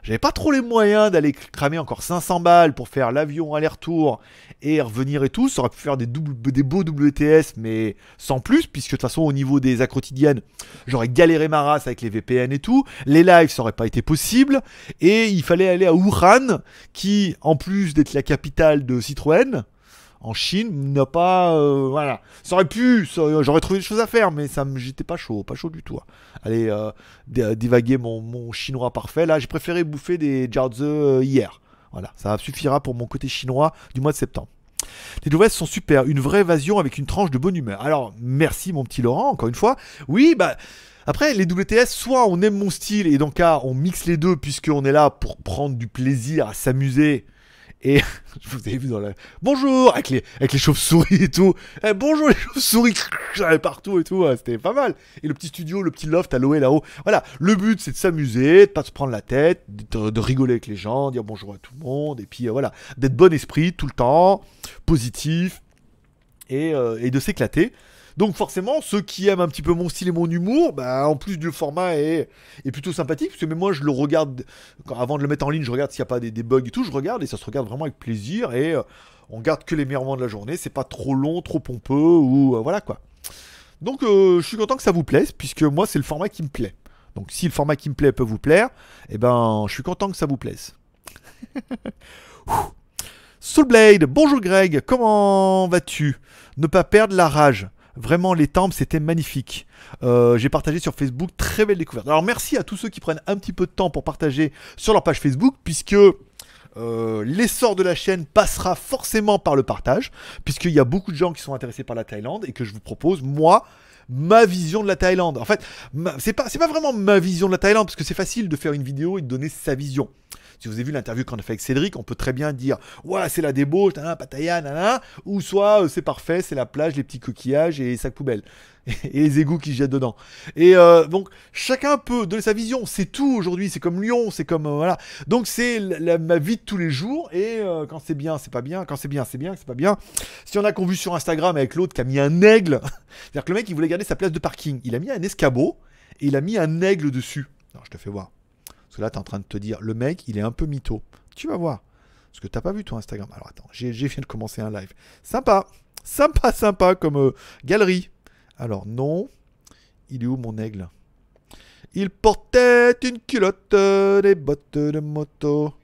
[SPEAKER 1] j'avais pas trop les moyens d'aller cramer encore 500 balles pour faire l'avion aller-retour et revenir et tout. Ça aurait pu faire des, doubles, des beaux WTS, mais sans plus, puisque de toute façon, au niveau des quotidiennes, j'aurais galéré ma race avec les VPN et tout. Les lives, ça aurait pas été possible. Et il fallait aller à Wuhan, qui, en plus d'être la capitale de Citroën, en Chine, n'a pas. euh, voilà. Ça aurait pu, j'aurais trouvé des choses à faire, mais ça j'étais pas chaud, pas chaud du tout. Aller euh, dé- divaguer mon, mon chinois parfait. Là, j'ai préféré bouffer des jiaozi euh, hier. Voilà, ça suffira pour mon côté chinois du mois de septembre. Les nouvelles sont super, une vraie évasion avec une tranche de bonne humeur. Alors, merci mon petit Laurent, encore une fois. Oui, bah. Après, les WTS, soit on aime mon style et dans le cas, on mixe les deux puisqu'on est là pour prendre du plaisir à s'amuser. Et je vous avez vu dans la. Bonjour Avec les, avec les chauves-souris et tout. Eh, bonjour les chauves-souris partout et tout. ouais, C'était pas mal. Et le petit studio, le petit loft à l'OE là-haut. Voilà. Le but, c'est de s'amuser, de pas se prendre la tête, de, de rigoler avec les gens, dire bonjour à tout le monde. Et puis euh, voilà. D'être bon esprit tout le temps, positif. Et, euh, et de s'éclater. Donc forcément, ceux qui aiment un petit peu mon style et mon humour, bah, en plus du format est, est plutôt sympathique, parce que même moi je le regarde, quand- avant de le mettre en ligne, je regarde s'il n'y a pas des, des bugs et tout, je regarde et ça se regarde vraiment avec plaisir et euh, on garde que les meilleurs moments de la journée, c'est pas trop long, trop pompeux ou euh, voilà quoi. Donc euh, je suis content que ça vous plaise, puisque moi c'est le format qui me plaît. Donc si le format qui me plaît peut vous plaire, eh ben je suis content que ça vous plaise. Soulblade, bonjour Greg, comment vas-tu? Ne pas perdre la rage. Vraiment, les temples, c'était magnifique. Euh, J'ai partagé sur Facebook, très belle découverte. Alors merci à tous ceux qui prennent un petit peu de temps pour partager sur leur page Facebook, puisque euh, l'essor de la chaîne passera forcément par le partage, puisqu'il y a beaucoup de gens qui sont intéressés par la Thaïlande et que je vous propose, moi, ma vision de la Thaïlande. En fait, ma- c'est pas, c'est pas vraiment ma vision de la Thaïlande, parce que c'est facile de faire une vidéo et de donner sa vision. Si vous avez vu l'interview qu'on a fait avec Cédric, on peut très bien dire Ouais, c'est la débauche, nanana, Pattaya, nanana, ou soit euh, c'est parfait, c'est la plage, les petits coquillages et les sacs poubelles. Et les égouts qui jettent dedans. Et euh, donc, chacun peut donner sa vision. C'est tout aujourd'hui. C'est comme Lyon, c'est comme. euh, voilà. Donc, c'est ma vie de tous les jours. Et quand c'est bien, c'est pas bien. Quand c'est bien, c'est bien. C'est pas bien. Si on a qu'on vu sur Instagram avec l'autre qui a mis un aigle, c'est-à-dire que le mec, il voulait garder sa place de parking. Il a mis un escabeau et il a mis un aigle dessus. Alors, je te fais voir. Là, tu es en train de te dire, le mec, il est un peu mytho. Tu vas voir. Parce que t'as pas vu ton Instagram. Alors attends, j'ai vient de commencer un live. Sympa. Sympa, sympa comme euh, galerie. Alors non. Il est où mon aigle? Il portait une culotte, euh, des bottes de moto.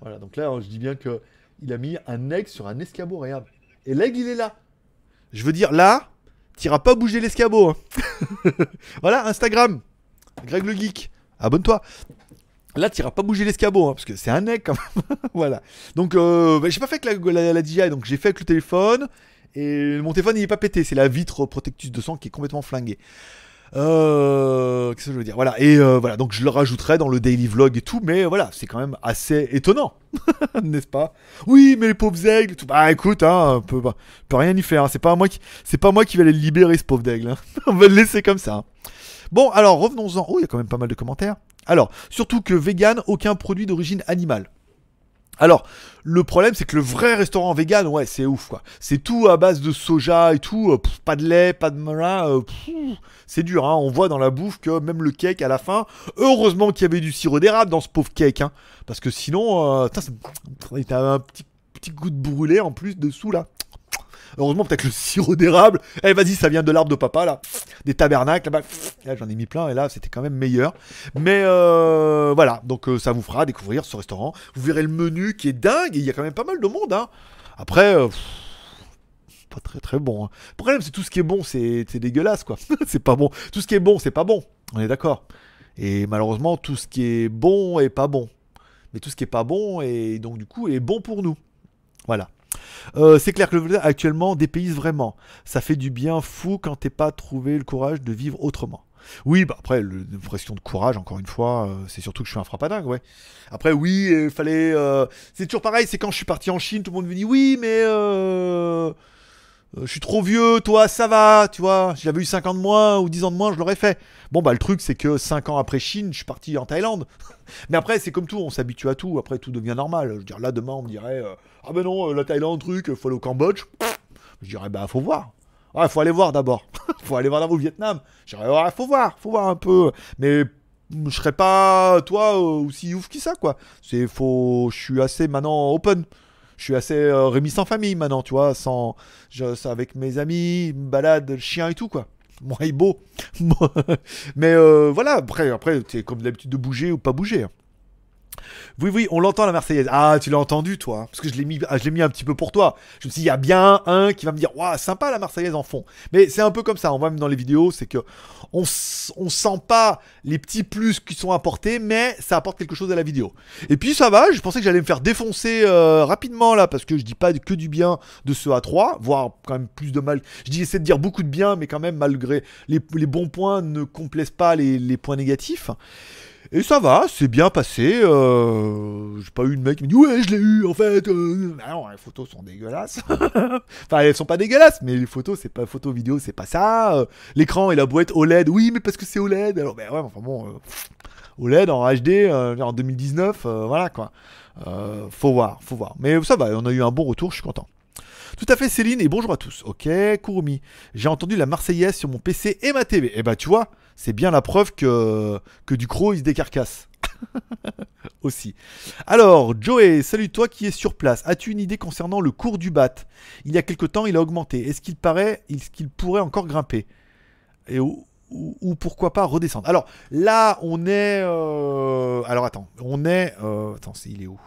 [SPEAKER 1] Voilà, donc là, je dis bien que il a mis un aigle sur un escabeau, regarde. Et l'aigle, il est là. Je veux dire, là, t'iras pas bouger l'escabeau. hein. voilà, Instagram. Greg le Geek. Abonne-toi. Là, t'iras pas bouger l'escabeau, hein, parce que c'est un aigle quand même. voilà. Donc, euh, bah, j'ai pas fait avec la, la- DJI, donc j'ai fait avec le téléphone. Et mon téléphone, il est pas pété. C'est la vitre Protectus 200 qui est complètement flinguée. Euh, Qu'est-ce que je veux dire? Voilà. Et euh, voilà, donc je le rajouterai dans le daily vlog et tout, mais voilà, c'est quand même assez étonnant, n'est-ce pas? Oui, mais les pauvres aigles, tout. Bah écoute, hein, on peut, bah, peut rien y faire. hein. C'est pas moi qui, c'est pas moi qui vais aller le libérer, ce pauvre d'aigle. hein. on va le laisser comme ça. hein. Bon, alors revenons-en. Oh, il y a quand même pas mal de commentaires. Alors, surtout que vegan, aucun produit d'origine animale. Alors, le problème, c'est que le vrai restaurant vegan, ouais, c'est ouf, quoi. C'est tout à base de soja et tout, euh, pas de lait, pas de melun, euh, c'est dur, hein. On voit dans la bouffe que même le cake à la fin, heureusement qu'il y avait du sirop d'érable dans ce pauvre cake, hein. Parce que sinon, euh, un petit, petit goût de brûlé en plus dessous, là. Heureusement, peut-être le sirop d'érable. Eh, vas-y, ça vient de l'arbre de papa, là. Des tabernacles, là-bas. Là, j'en ai mis plein, et là, c'était quand même meilleur. Mais euh, voilà, donc euh, ça vous fera découvrir ce restaurant. Vous verrez le menu qui est dingue, il y a quand même pas mal de monde. Hein. Après, euh, pas très très bon. hein. Le problème, c'est tout ce qui est bon, c'est c'est dégueulasse, quoi. c'est pas bon. Tout ce qui est bon, c'est pas bon. On est d'accord. Et malheureusement, tout ce qui est bon est pas bon. Mais tout ce qui est pas bon, et donc du coup, est bon pour nous. Voilà. Euh, c'est clair que le actuellement dépayse vraiment. Ça fait du bien fou quand t'es pas trouvé le courage de vivre autrement. Oui, bah après, le- question de courage, encore une fois, euh, c'est surtout que je suis un frappadingue, ouais. Après, oui, il fallait. euh, c'est toujours pareil, c'est quand je suis parti en Chine, tout le monde me dit oui, mais. Euh, je suis trop vieux, toi, ça va, tu vois. Si j'avais eu 5 ans de moins ou 10 ans de moins, je l'aurais fait. Bon, bah, le truc, c'est que 5 ans après Chine, je suis parti en Thaïlande. Mais après, c'est comme tout, on s'habitue à tout. Après, tout devient normal. Je veux dire, là, demain, on me dirait euh, Ah ben non, euh, la Thaïlande, truc, faut aller au Cambodge. Je dirais Bah, faut voir. Ouais, faut aller voir d'abord. faut aller voir d'abord au Vietnam. Je dirais Ouais, faut voir, faut voir un peu. Mais je serais pas, toi, aussi ouf que ça, quoi. C'est faux. Je suis assez maintenant open. Je suis assez euh, Rémi sans famille maintenant, tu vois, sans, avec mes amis, balade, chien et tout, quoi. Moi, il est beau. Mais euh, voilà, après, après c'est comme d'habitude de bouger ou pas bouger. hein. Oui, oui, on l'entend la Marseillaise. Ah, tu l'as entendu, toi. Parce que je l'ai mis, ah, je l'ai mis un petit peu pour toi. Je me suis dit, il y a bien un qui va me dire, waouh, sympa la Marseillaise en fond. Mais c'est un peu comme ça. On voit même dans les vidéos, c'est que on, on sent pas les petits plus qui sont apportés, mais ça apporte quelque chose à la vidéo. Et puis ça va. Je pensais que j'allais me faire défoncer euh, rapidement là, parce que je dis pas que du bien de ce A3, voire quand même plus de mal. Je dis essaie de dire beaucoup de bien, mais quand même malgré les, les bons points ne complaisent pas les, les points négatifs. Et ça va, c'est bien passé. Euh, j'ai pas eu de mec qui me dit ouais je l'ai eu en fait. euh. Ah non, les photos sont dégueulasses. enfin elles sont pas dégueulasses, mais les photos c'est pas photo vidéo c'est pas ça. Euh, L'écran et la boîte OLED, oui mais parce que c'est OLED. Alors ben ouais enfin bon, euh, OLED en HD euh, en 2019, euh, voilà quoi. Faut voir, faut voir. Mais ça va, on a eu un bon retour, je suis content. Tout à fait Céline et bonjour à tous. Ok Kurumi, j'ai entendu la Marseillaise sur mon PC et ma TV. Et bah tu vois, c'est bien la preuve que, que Ducrot il se décarcasse. Aussi. Alors, Joey, salut toi qui es sur place. As-tu une idée concernant le cours du BAT? Il y a quelque temps, il a augmenté. Est-ce qu'il paraît, qu'il pourrait encore grimper? Et ou, ou pourquoi pas redescendre? Alors là, on est. euh, Alors attends, on est. euh, Attends, il est où?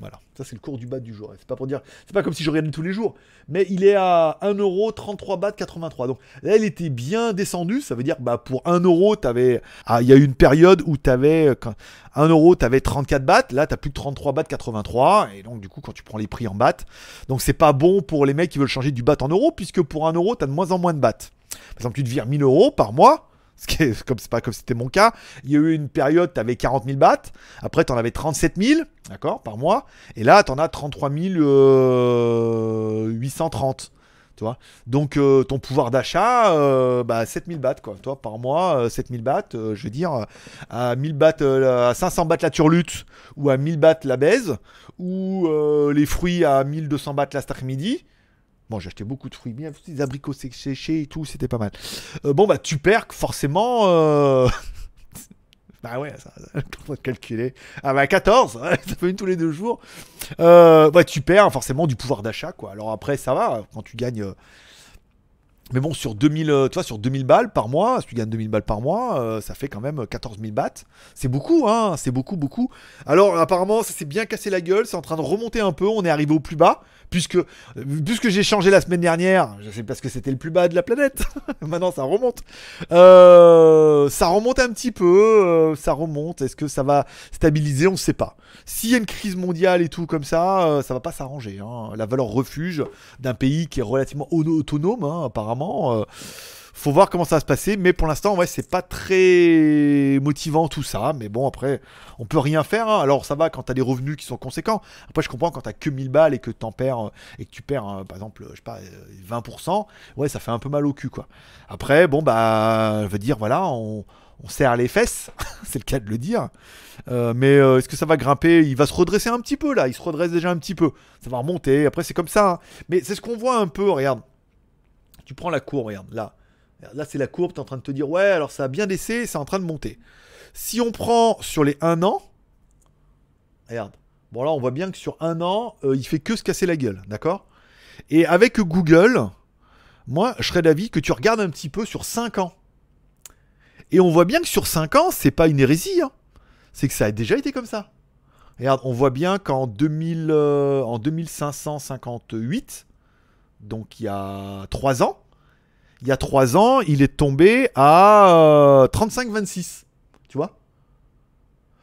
[SPEAKER 1] Voilà, ça c'est le cours du BAT du jour. C'est pas pour dire. C'est pas comme si je regardais tous les jours. Mais il est à 1€33 BAT 83. Donc là, il était bien descendu. Ça veut dire bah, pour 1€, t'avais. Ah, il y a eu une période où t'avais. euh, quand- 1 euro, t'avais 34 bahts. Là, t'as plus que 33 bahts 83. Et donc, du coup, quand tu prends les prix en bahts, donc c'est pas bon pour les mecs qui veulent changer du baht en euros, puisque pour 1 euro, t'as de moins en moins de bahts. Par exemple, tu te vires 1000 euros par mois. Ce qui est comme c'est pas comme c'était mon cas. Il y a eu une période, tu avais 40 000 bahts. Après, tu en avais 37 000, d'accord, par mois. Et là, tu en as 33 830. Tu vois Donc, euh, ton pouvoir d'achat, euh, bah, 7 000 bahts, quoi. Toi, par mois, euh, 7 000 bahts, euh, je veux dire, euh, à 1000 bahts, euh, à 500 bahts la turlute, ou à 1000 bahts la baise, ou euh, les fruits à 1200 bahts là cet après-midi. Bon, j'ai acheté beaucoup de fruits, bien des abricots sé- séchés et tout, c'était pas mal. Euh, bon, bah, tu perds forcément. euh, bah ouais, ça, ça calculer? Ah bah 14, ouais, ça fait une tous les deux jours. Euh, bah, tu perds forcément du pouvoir d'achat, quoi. Alors après, ça va, quand tu gagnes. Mais bon, sur 2000, euh, tu vois, sur 2000 balles par mois, si tu gagnes 2000 balles par mois, ça fait quand même 14 000 bahts. C'est beaucoup, hein, c'est beaucoup, beaucoup. Alors, apparemment, ça s'est bien cassé la gueule, c'est en train de remonter un peu, on est arrivé au plus bas, puisque, euh, puisque j'ai changé la semaine dernière, je sais parce que c'était le plus bas de la planète, maintenant ça remonte. Euh, ça remonte un petit peu, euh, ça remonte, est-ce que ça va stabiliser, on ne sait pas. S'il y a une crise mondiale et tout comme ça, euh, ça va pas s'arranger. hein. La valeur refuge d'un pays qui est relativement auto- autonome, hein, apparemment. Euh, faut voir comment ça va se passer, mais pour l'instant, ouais, c'est pas très motivant tout ça. Mais bon, après, on peut rien faire. hein. Alors, ça va quand t'as des revenus qui sont conséquents. Après, je comprends quand t'as que 1000 balles et que t'en perds euh, et que tu perds, euh, par exemple, je sais pas, euh, 20%. Ouais, ça fait un peu mal au cul, quoi. Après, bon, bah, je veux dire, voilà, on, serre les fesses, c'est le cas de le dire. Euh, mais euh, est-ce que ça va grimper? Il va se redresser un petit peu là, il se redresse déjà un petit peu. Ça va remonter, après c'est comme ça. hein. Mais c'est ce qu'on voit un peu, regarde. Tu prends la courbe, regarde, là. Là c'est la courbe, tu es en train de te dire, ouais, alors ça a bien baissé, c'est en train de monter. Si on prend sur les 1 an, regarde. Bon là on voit bien que sur un an, euh, il fait que se casser la gueule, d'accord? Et avec Google, moi je serais d'avis que tu regardes un petit peu sur 5 ans. Et on voit bien que sur 5 ans, c'est pas une hérésie. hein. C'est que ça a déjà été comme ça. Regarde, on voit bien qu'en 2000, euh, 2558, donc il y a 3 ans, il y a 3 ans, il est tombé à euh, 35-26. Tu vois?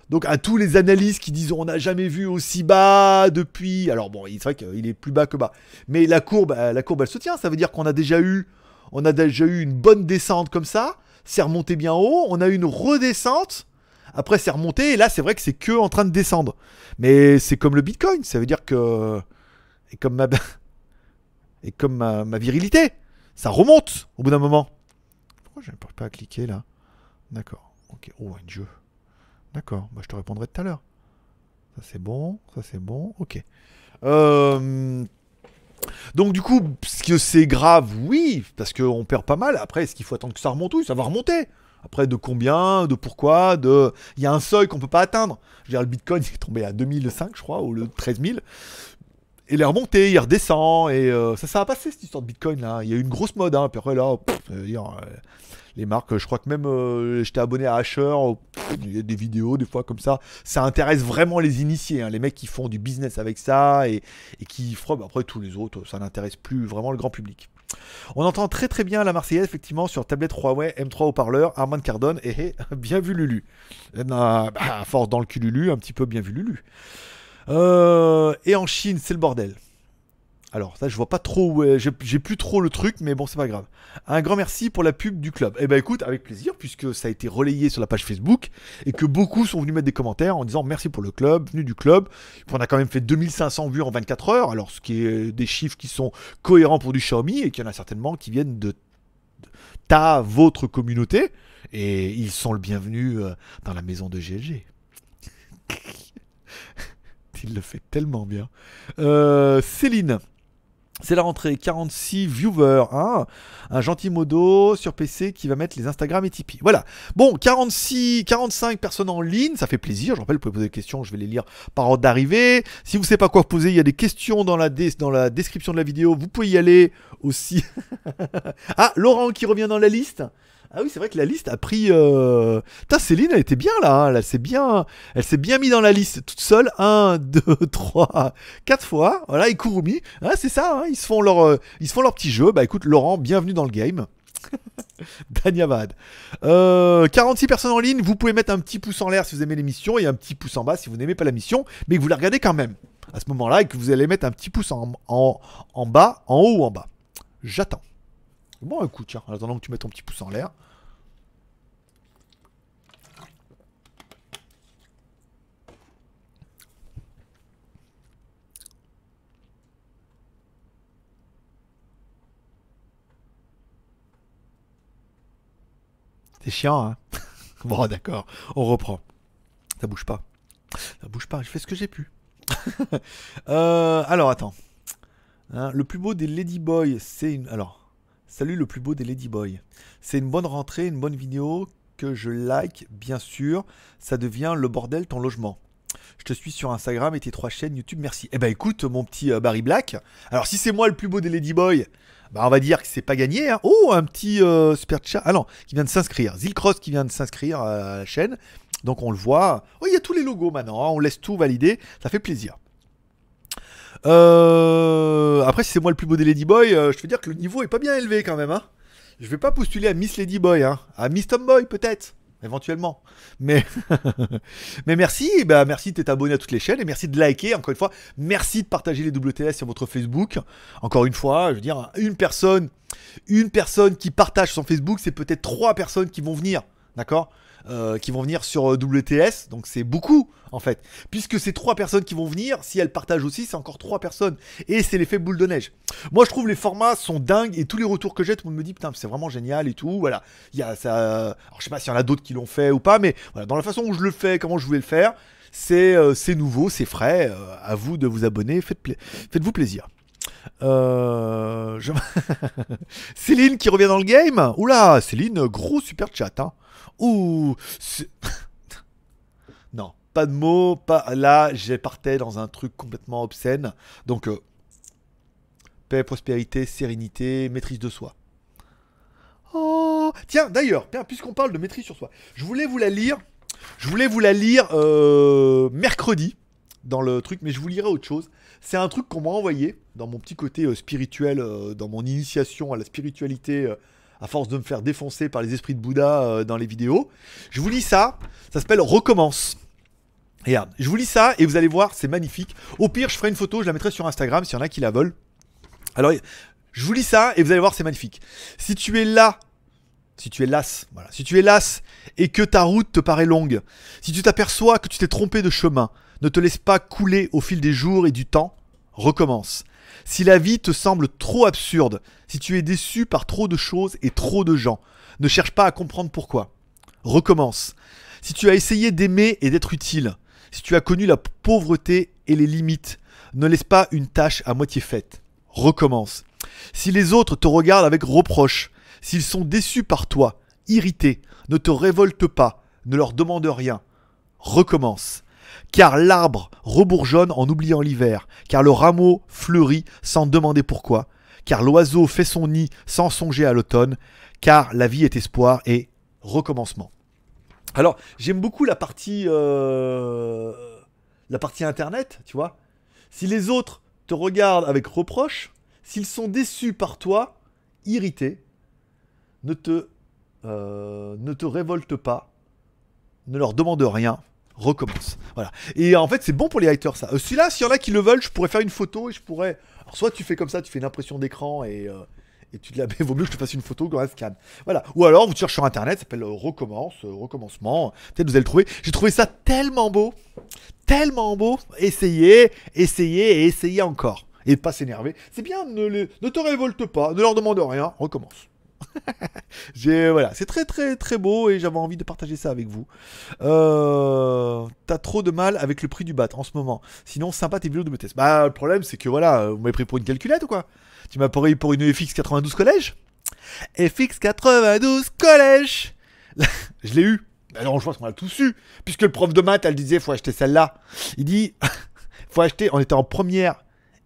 [SPEAKER 1] Donc à tous les analystes qui disent on n'a jamais vu aussi bas depuis. Alors bon, c'est vrai qu'il est plus bas que bas. Mais la courbe, euh, la courbe elle se tient. Ça veut dire qu'on a déjà eu, une bonne descente comme ça. C'est remonté bien haut. On a eu une redescente. Après c'est remonté. Et là c'est vrai que c'est que en train de descendre. Mais c'est comme le Bitcoin. Ça veut dire que et comme ma et comme ma virilité, ça remonte au bout d'un moment. Pourquoi je n'arrive pas à cliquer là? D'accord. Ok. Oh un jeu. D'accord, bah, je te répondrai tout à l'heure. Ça c'est bon, ça c'est bon, ok. Euh, Donc du coup, est-ce que c'est grave Oui, parce qu'on perd pas mal. Après, est-ce qu'il faut attendre que ça remonte? Oui, ça va remonter. Après, de combien De pourquoi de... Il y a un seuil qu'on peut pas atteindre. Je veux dire, le Bitcoin est tombé à 2005, je crois, ou le 13 000. Il est remonté, il redescend, et euh, ça, ça va passer cette histoire de Bitcoin là. Il y a eu une grosse mode, hein. Puis après là, pff, je veux dire, euh, les marques, je crois que même euh, j'étais abonné à Asher, euh, pff, il y a des vidéos des fois comme ça. Ça intéresse vraiment les initiés, hein, les mecs qui font du business avec ça et, et qui feront. Après tous les autres, ça n'intéresse plus vraiment le grand public. On entend très très bien la Marseillaise effectivement sur tablette Huawei M3 haut-parleur, Armand Cardone et bien vu Lulu. Euh, bah, à force dans le cul Lulu, un petit peu bien vu Lulu. Euh, et en Chine, c'est le bordel. Alors, ça, je vois pas trop où J'ai plus trop le truc, mais bon, c'est pas grave. Un grand merci pour la pub du club. Eh ben écoute, avec plaisir, puisque ça a été relayé sur la page Facebook et que beaucoup sont venus mettre des commentaires en disant merci pour le club, venu du club. On a quand même fait 2500 vues en 24 heures, alors ce qui est des chiffres qui sont cohérents pour du Xiaomi et qu'il y en a certainement qui viennent de de ta, votre communauté. Et ils sont le bienvenu euh, dans la maison de GLG. Il le fait tellement bien. Euh, Céline. C'est la rentrée, 46 viewers, hein un gentil modo sur PC qui va mettre les Instagram et Tipeee. Voilà. Bon, 46, 45 personnes en ligne, ça fait plaisir. Je rappelle, vous pouvez poser des questions, je vais les lire par ordre d'arrivée. Si vous ne savez pas quoi poser, il y a des questions dans la, dé- dans la description de la vidéo. Vous pouvez y aller aussi. ah, Laurent qui revient dans la liste. Ah oui, c'est vrai que la liste a pris. Euh... Putain, Céline, elle était bien là. hein. Elle s'est bien, elle s'est bien mis dans la liste toute seule. 1, 2, 3, 4 fois. Voilà, et Kurumi. Ah, c'est ça. hein, Ils se font leur, euh, ils se font leur petit jeu. Bah écoute, Laurent, bienvenue dans le game. Danyavad. Euh, 46 personnes en ligne. Vous pouvez mettre un petit pouce en l'air si vous aimez l'émission et un petit pouce en bas si vous n'aimez pas la mission, mais que vous la regardez quand même à ce moment-là et que vous allez mettre un petit pouce en, en, en bas, en haut ou en bas. J'attends. Bon, écoute, tiens, en attendant que tu mettes ton petit pouce en l'air. C'est chiant, hein Bon, d'accord, on reprend. Ça bouge pas. Ça bouge pas, je fais ce que j'ai pu. Euh, alors, attends. Hein, le plus beau des Ladyboys, c'est une. Alors, salut le plus beau des Ladyboys. C'est une bonne rentrée, une bonne vidéo que je like, bien sûr. Ça devient le bordel ton logement. Je te suis sur Instagram et tes trois chaînes YouTube, merci. Eh ben écoute, mon petit euh, Barry Black. Alors, si c'est moi le plus beau des Ladyboys, bah, on va dire que c'est pas gagné. hein. Oh, un petit euh, super chat. Ah non, qui vient de s'inscrire. Zilcross qui vient de s'inscrire à la chaîne. Donc on le voit. Oh, il y a tous les logos maintenant. hein. On laisse tout valider. Ça fait plaisir. Euh, Après, si c'est moi le plus beau des Ladyboy, euh, je veux dire que le niveau est pas bien élevé quand même. Hein. Je vais pas postuler à Miss Ladyboy. Hein. À Miss Tomboy peut-être. Éventuellement. Mais, mais merci, bah merci de t'être abonné à toutes les chaînes et merci de liker encore une fois. Merci de partager les WTS sur votre Facebook. Encore une fois, je veux dire, une personne, une personne qui partage son Facebook, c'est peut-être trois personnes qui vont venir, d'accord? Euh, Qui vont venir sur euh, WTS, donc c'est beaucoup en fait. Puisque ces trois personnes qui vont venir, si elles partagent aussi, c'est encore trois personnes. Et c'est l'effet boule de neige. Moi, je trouve les formats sont dingues et tous les retours que j'ai, tout le monde me dit putain, c'est vraiment génial et tout. Voilà. Il y a ça. Alors, je sais pas s'il y en a d'autres qui l'ont fait ou pas, mais voilà, dans la façon où je le fais, comment je voulais le faire, c'est euh, c'est nouveau, c'est frais. Euh, à vous de vous abonner. Faites Faites-vous plaisir. Euh, Céline qui revient dans le game. Oula, Céline, gros super chat. Hein. Ouh. non, pas de mots. Pas... Là, j'ai partais dans un truc complètement obscène. Donc, euh, paix, prospérité, sérénité, maîtrise de soi. Oh, tiens, d'ailleurs, puisqu'on parle de maîtrise sur soi, je voulais vous la lire. Je voulais vous la lire euh, mercredi dans le truc, mais je vous lirai autre chose. C'est un truc qu'on m'a envoyé dans mon petit côté euh, spirituel, dans mon initiation à la spiritualité, à force de me faire défoncer par les esprits de Bouddha euh, dans les vidéos. Je vous lis ça, ça s'appelle Recommence. Regarde, je vous lis ça et vous allez voir, c'est magnifique. Au pire, je ferai une photo, je la mettrai sur Instagram s'il y en a qui la veulent. Alors, je vous lis ça et vous allez voir, c'est magnifique. Si tu es là, si tu es las, voilà, si tu es las et que ta route te paraît longue, si tu t'aperçois que tu t'es trompé de chemin, ne te laisse pas couler au fil des jours et du temps, recommence. Si la vie te semble trop absurde, si tu es déçu par trop de choses et trop de gens, ne cherche pas à comprendre pourquoi. Recommence. Si tu as essayé d'aimer et d'être utile, si tu as connu la pauvreté et les limites, ne laisse pas une tâche à moitié faite. Recommence. Si les autres te regardent avec reproche, s'ils sont déçus par toi, irrités, ne te révolte pas, ne leur demande rien. Recommence. Car l'arbre rebourgeonne en oubliant l'hiver, car le rameau fleurit sans demander pourquoi, car l'oiseau fait son nid sans songer à l'automne, car la vie est espoir et recommencement. Alors, j'aime beaucoup la partie, euh, internet, tu vois. Si les autres te regardent avec reproche, s'ils sont déçus par toi, irrités, ne te, euh, ne te révolte pas, ne leur demande rien, recommence. Voilà. Et en fait, c'est bon pour les haters, ça. Euh, Celui-là, s'il y en a qui le veulent, je pourrais faire une photo et je pourrais. Alors, soit tu fais comme ça, tu fais une impression d'écran et. euh, tu te la mets, vaut mieux que je te fasse une photo quand elle scanne. Voilà. Ou alors, vous cherchez sur internet, ça s'appelle euh, recommence, euh, recommencement. Peut-être vous allez le trouver. J'ai trouvé ça tellement beau, tellement beau. Essayez, essayez et essayez encore. Et pas s'énerver. C'est bien, ne, les- ne te révolte pas, ne leur demande rien, recommence. Voilà, c'est très très très beau et j'avais envie de partager ça avec vous. Euh, T'as trop de mal avec le prix du bat en ce moment. Sinon, sympa tes vidéos de BTS. Bah le problème c'est que voilà, vous m'avez pris pour une calculette ou quoi? Tu m'as pris pour une FX 92 collège? FX 92 collège. je l'ai eu. Bah non, je pense qu'on a tous eu. Puisque le prof de maths, elle disait, faut acheter celle-là. Il dit, faut acheter, on était en première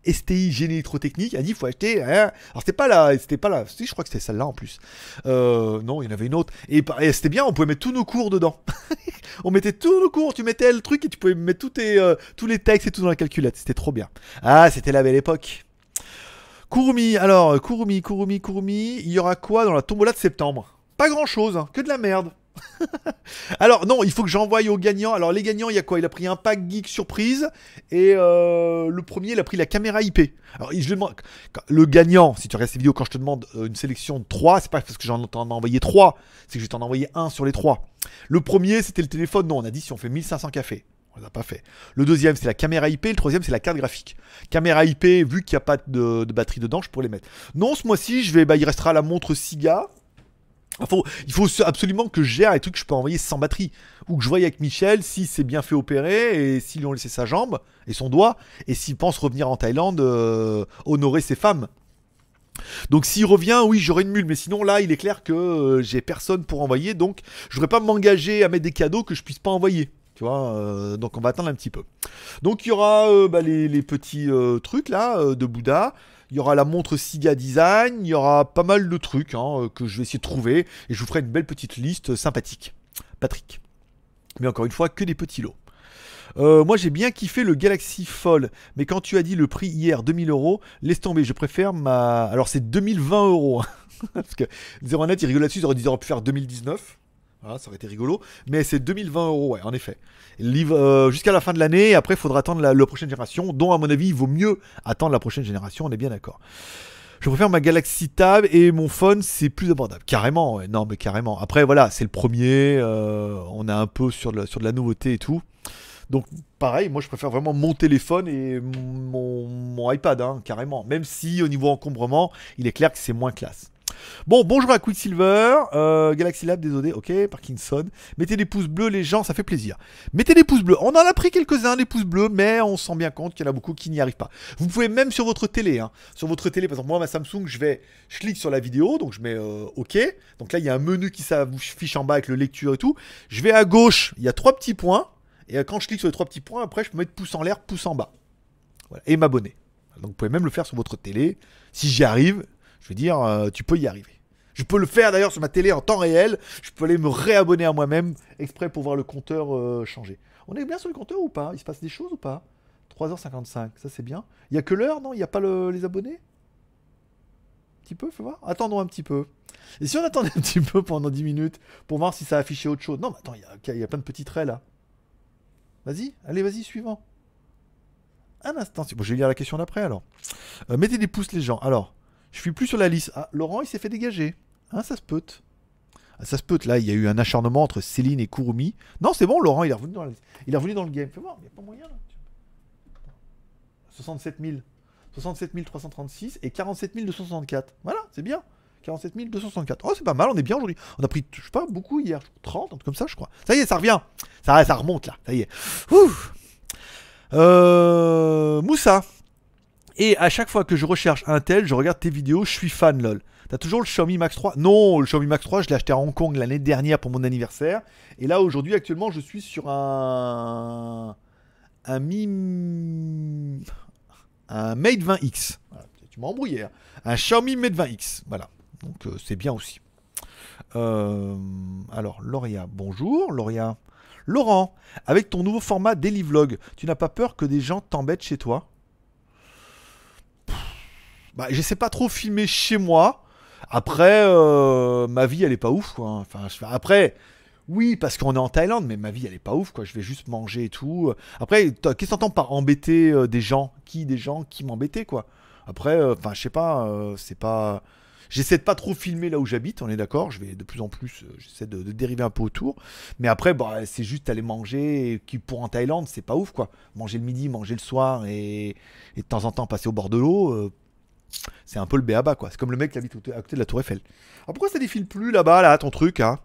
[SPEAKER 1] STI génie électrotechnique, elle dit, faut acheter, hein. alors c'était pas là, c'était pas là, si je crois que c'était celle-là en plus. Euh, non, il y en avait une autre. Et, c'était bien, on pouvait mettre tous nos cours dedans. on mettait tous nos cours, tu mettais le truc et tu pouvais mettre tous, tes, euh, tous les textes et tout dans la calculette, c'était trop bien. Ah, c'était la belle époque. Kurumi, alors, Kurumi, Kurumi, Kurumi, il y aura quoi dans la tombola de septembre? Pas grand chose, que de la merde. Alors non, il faut que j'envoie aux gagnants. Alors les gagnants, il y a quoi? Il a pris un pack geek surprise et euh, le premier, il a pris la caméra IP. Alors je demande, le gagnant, si tu regardes ces vidéos, quand je te demande euh, une sélection de 3, c'est pas parce que j'en ai envoyé 3, c'est que je vais t'en envoyer un sur les 3. Le premier, c'était le téléphone. Non, on a dit si on fait 1500 cafés. On l'a pas fait. Le deuxième, c'est la caméra IP. Le troisième, c'est la carte graphique. Caméra IP, vu qu'il n'y a pas de, de batterie dedans, je pourrais les mettre. Non, ce mois-ci, je vais, bah, il restera la montre Siga. Il faut, absolument que je gère les trucs que je peux envoyer sans batterie. Ou que je voie avec Michel si c'est bien fait opérer et s'ils lui ont laissé sa jambe et son doigt. Et s'il pense revenir en Thaïlande, euh, honorer ses femmes. Donc s'il revient, oui, j'aurai une mule. Mais sinon, là, il est clair que euh, j'ai personne pour envoyer. Donc je ne voudrais pas m'engager à mettre des cadeaux que je puisse pas envoyer. Tu vois, euh, donc on va attendre un petit peu. Donc il y aura bah, les, les petits trucs là de Bouddha. Il y aura la montre Siga Design. Il y aura pas mal de trucs hein, euh, que je vais essayer de trouver. Et je vous ferai une belle petite liste sympathique. Patrick. Mais encore une fois, que des petits lots. Euh, moi j'ai bien kiffé le Galaxy Fold, mais quand tu as dit le prix hier 2000 euros, laisse tomber, je préfère ma. Alors c'est 2020 euros. hein. Parce que 01net il rigole là-dessus, ils auraient pu faire 2019. Voilà, ça aurait été rigolo. Mais c'est 2020 euros, ouais, en effet. Euh, jusqu'à la fin de l'année, après il faudra attendre la, prochaine génération, dont à mon avis il vaut mieux attendre la prochaine génération, on est bien d'accord. Je préfère ma Galaxy Tab et mon phone, c'est plus abordable. Carrément, non mais carrément. Après voilà, c'est le premier, euh, on est un peu sur de, la, nouveauté et tout. Donc pareil, moi je préfère vraiment mon téléphone et mon, mon iPad, hein, carrément. Même si au niveau encombrement, il est clair que c'est moins classe. Bon, bonjour à Quicksilver, euh, Galaxy Lab, désolé, ok, Parkinson. Mettez des pouces bleus, les gens, ça fait plaisir. Mettez des pouces bleus. On en a pris quelques-uns, des pouces bleus, mais on se rend bien compte qu'il y en a beaucoup qui n'y arrivent pas. Vous pouvez même sur votre télé, hein, sur votre télé, par exemple, moi, ma Samsung, je vais, je clique sur la vidéo, donc je mets euh, OK. Donc là, il y a un menu qui s'affiche en bas avec le lecture et tout. Je vais à gauche, il y a trois petits points. Et euh, quand je clique sur les trois petits points, après, je peux mettre pouce en l'air, pouce en bas. Voilà, et m'abonner. Donc vous pouvez même le faire sur votre télé. Si j'y arrive, je veux dire, euh, tu peux y arriver. Je peux le faire d'ailleurs sur ma télé en temps réel. Je peux aller me réabonner à moi-même exprès pour voir le compteur euh, changer. On est bien sur le compteur ou pas? Il se passe des choses ou pas? 3h55, ça c'est bien. Il y a que l'heure, non? Il n'y a pas le- les abonnés? Un petit peu, faut voir. Attendons un petit peu. Et si on attendait un petit peu pendant 10 minutes pour voir si ça affichait autre chose? Non, mais attends, il y a, il y a plein de petits traits là. Vas-y, allez, vas-y, suivant. Un instant, bon, je vais lire la question d'après alors. Euh, mettez des pouces les gens. Alors, je suis plus sur la liste. Ah, Laurent, il s'est fait dégager. Hein, ça se peut. Ah, ça se peut. Là, il y a eu un acharnement entre Céline et Kurumi. Non, c'est bon, Laurent, il est revenu dans, la... il est revenu dans le game. Fais voir, il n'y a pas moyen là. 67 000. 67 336 et 47 264. Voilà, c'est bien. 47 264. Oh, c'est pas mal, on est bien aujourd'hui. On a pris, je sais pas, beaucoup hier. 30, un truc comme ça, je crois. Ça y est, ça revient. Ça, ça remonte là. Ça y est. Ouh. Euh, Moussa. Et à chaque fois que je recherche un tel, je regarde tes vidéos, je suis fan lol. T'as toujours le Xiaomi Max 3 Non, le Xiaomi Max 3, je l'ai acheté à Hong Kong l'année dernière pour mon anniversaire. Et là, aujourd'hui, actuellement, je suis sur un. Un Mi. Un Mate 20X. Voilà, tu m'as embrouillé. hein. Un Xiaomi Mate 20X. Voilà. Donc, euh, c'est bien aussi. Euh, alors, Lauria, bonjour. Lauria. Laurent, avec ton nouveau format Daily Vlog, tu n'as pas peur que des gens t'embêtent chez toi? Bah, j'essaie pas trop filmer chez moi. Après, euh, ma vie, elle est pas ouf, quoi. Enfin, après, oui, parce qu'on est en Thaïlande, mais ma vie, elle est pas ouf, quoi. Je vais juste manger et tout. Après, qu'est-ce que t'entends par embêter euh, des gens? Qui Des gens qui m'embêtaient, quoi? Après, euh, enfin, je sais pas, c'est pas. J'essaie de pas trop filmer là où j'habite, on est d'accord. Je vais de plus en plus, j'essaie de, dériver un peu autour. Mais après, bah, c'est juste aller manger, qui pour en Thaïlande, c'est pas ouf, quoi. Manger le midi, manger le soir et, de temps en temps passer au bord de l'eau. C'est un peu le béaba, quoi. C'est comme le mec qui habite à côté de la Tour Eiffel. Alors pourquoi ça défile plus là-bas, là, ton truc, hein?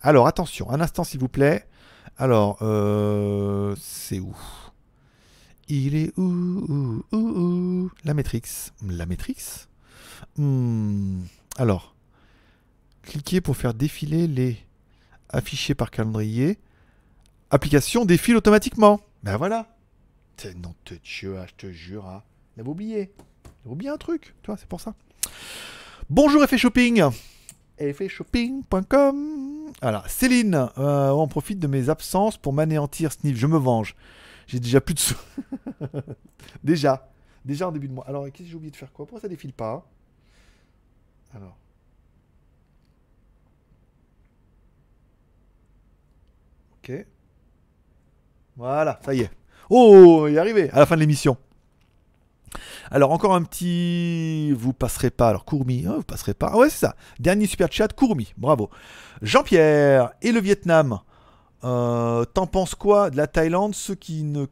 [SPEAKER 1] Alors attention, un instant s'il vous plaît. Alors, euh, c'est où? Il est où, La Matrix. La Matrix? Hmm, Alors, cliquez pour faire défiler les affichés par calendrier. Application défile automatiquement. Ben voilà. Non, te ah, je te jure. Hein. J'avais oublié. J'avais oublié un truc. Tu vois, c'est pour ça. Bonjour Effet Shopping. Effetshopping.com. Voilà. Céline, euh, on profite de mes absences pour m'anéantir Sniff. Je me venge. J'ai déjà plus de sous. déjà. Déjà en début de mois. Alors, qu'est-ce que j'ai oublié de faire quoi? Pourquoi ça défile pas Alors. Ok. Voilà, ça y est. Oh, il est arrivé à la fin de l'émission. Alors encore un petit, vous passerez pas. Alors Courmi, hein, vous passerez pas. Ah ouais c'est ça. Dernier super chat, Courmi, bravo. Jean-Pierre et le Vietnam? Euh, T'en penses quoi de la Thaïlande? Ceux qui ne,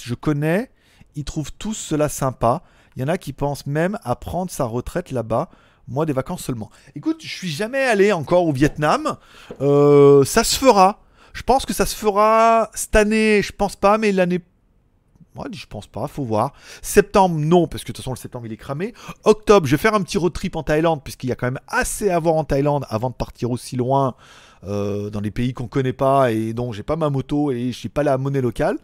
[SPEAKER 1] je connais, ils trouvent tous cela sympa. Il y en a qui pensent même à prendre sa retraite là-bas. Moi, des vacances seulement. Écoute, je suis jamais allé encore au Vietnam. Euh, ça se fera. Je pense que ça se fera cette année. Je pense pas, mais l'année Ouais, je pense pas, faut voir. Septembre, non, parce que de toute façon, le septembre, il est cramé. Octobre, je vais faire un petit road trip en Thaïlande, puisqu'il y a quand même assez à voir en Thaïlande avant de partir aussi loin euh, dans des pays qu'on connaît pas et dont j'ai pas ma moto et je suis pas la monnaie locale.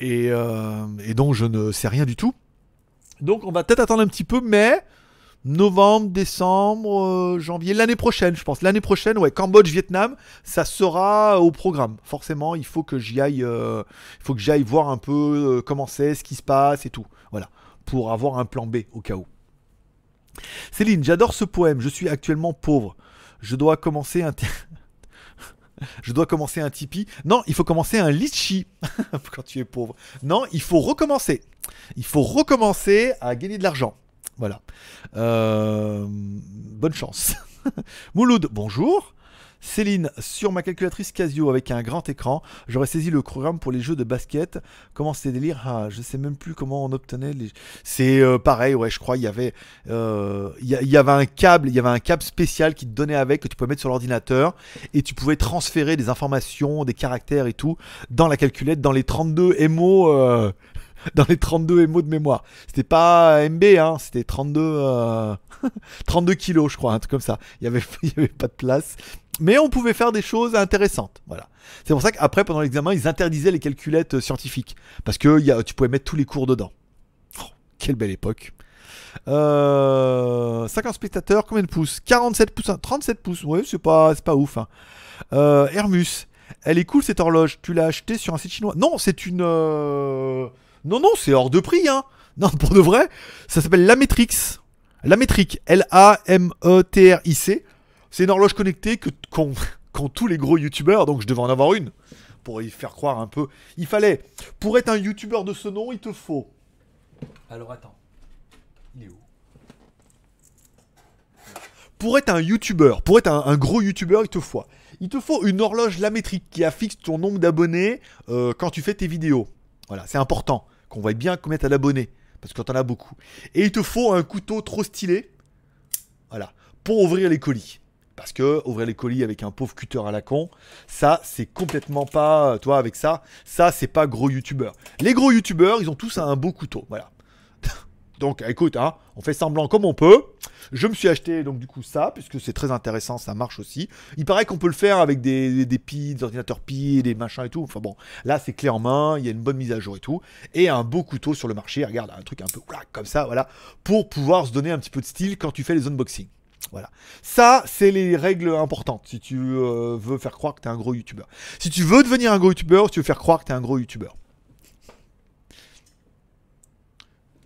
[SPEAKER 1] Et, euh, et donc, je ne sais rien du tout. Donc, on va peut-être attendre un petit peu, mais novembre, décembre, euh, janvier, l'année prochaine, je pense. L'année prochaine, ouais, Cambodge, Vietnam, ça sera au programme. Forcément, il faut que j'y aille, euh, faut que j'aille voir un peu euh, comment c'est, ce qui se passe et tout. Voilà, pour avoir un plan B au cas où. Céline, j'adore ce poème. Je suis actuellement pauvre. Je dois commencer un. Je dois commencer un Tipeee. Non, il faut commencer un litchi quand tu es pauvre. Non, il faut recommencer. Il faut recommencer à gagner de l'argent. Voilà. Euh, bonne chance. Mouloud, bonjour. Céline, sur ma calculatrice Casio avec un grand écran, j'aurais saisi le programme pour les jeux de basket. Comment c'est délire? Ah, je sais même plus comment on obtenait les. C'est euh, pareil, ouais, je crois. Il y avait, euh, il y, avait un câble, il y avait un câble spécial qui te donnait avec que tu pouvais mettre sur l'ordinateur et tu pouvais transférer des informations, des caractères et tout dans la calculette, dans les 32 MO. euh, dans les 32 MO de mémoire. C'était pas MB, hein, c'était 32, euh, 32 kilos, je crois, un truc comme ça. Il y avait, y avait pas de place. Mais on pouvait faire des choses intéressantes. Voilà. C'est pour ça qu'après, pendant l'examen, ils interdisaient les calculettes euh, scientifiques. Parce que tu pouvais mettre tous les cours dedans. Oh, quelle belle époque. Euh, 50 spectateurs, combien de pouces? 47 pouces, hein, 37 pouces, ouais, c'est pas, pas ouf. hein. Euh, Hermus, elle est cool cette horloge. Tu l'as achetée sur un site chinois? Non, c'est une. euh, Non, non, c'est hors de prix, hein. Non, pour de vrai, ça s'appelle Lametrix. Lametric, L-A-M-E-T-R-I-C. C'est une horloge connectée que qu'ont tous les gros youtubeurs, donc je devais en avoir une pour y faire croire un peu. Il fallait, pour être un youtubeur de ce nom, il te faut. Alors attends, il est où? Pour être un youtubeur, pour être un, un gros youtubeur, il te faut. Il te faut une horloge lamétrique qui affiche ton nombre d'abonnés euh, quand tu fais tes vidéos. Voilà, c'est important qu'on voit bien combien t'as d'abonnés, parce que t'en as beaucoup. Et il te faut un couteau trop stylé, voilà, pour ouvrir les colis. Parce que ouvrir les colis avec un pauvre cutter à la con, ça c'est complètement pas, toi avec ça, ça c'est pas gros youtubeur. Les gros youtubeurs, ils ont tous un beau couteau, voilà. Donc écoute, hein, on fait semblant comme on peut. Je me suis acheté donc du coup ça, puisque c'est très intéressant, ça marche aussi. Il paraît qu'on peut le faire avec des, des, des ordinateurs piles, des machins et tout. Enfin bon, là c'est clé en main, il y a une bonne mise à jour et tout. Et un beau couteau sur le marché, regarde, un truc un peu comme ça, voilà, pour pouvoir se donner un petit peu de style quand tu fais les unboxings. Voilà. Ça, c'est les règles importantes si tu euh, veux faire croire que tu es un gros youtubeur. Si tu veux devenir un gros youtubeur, ou si tu veux faire croire que tu es un gros youtubeur.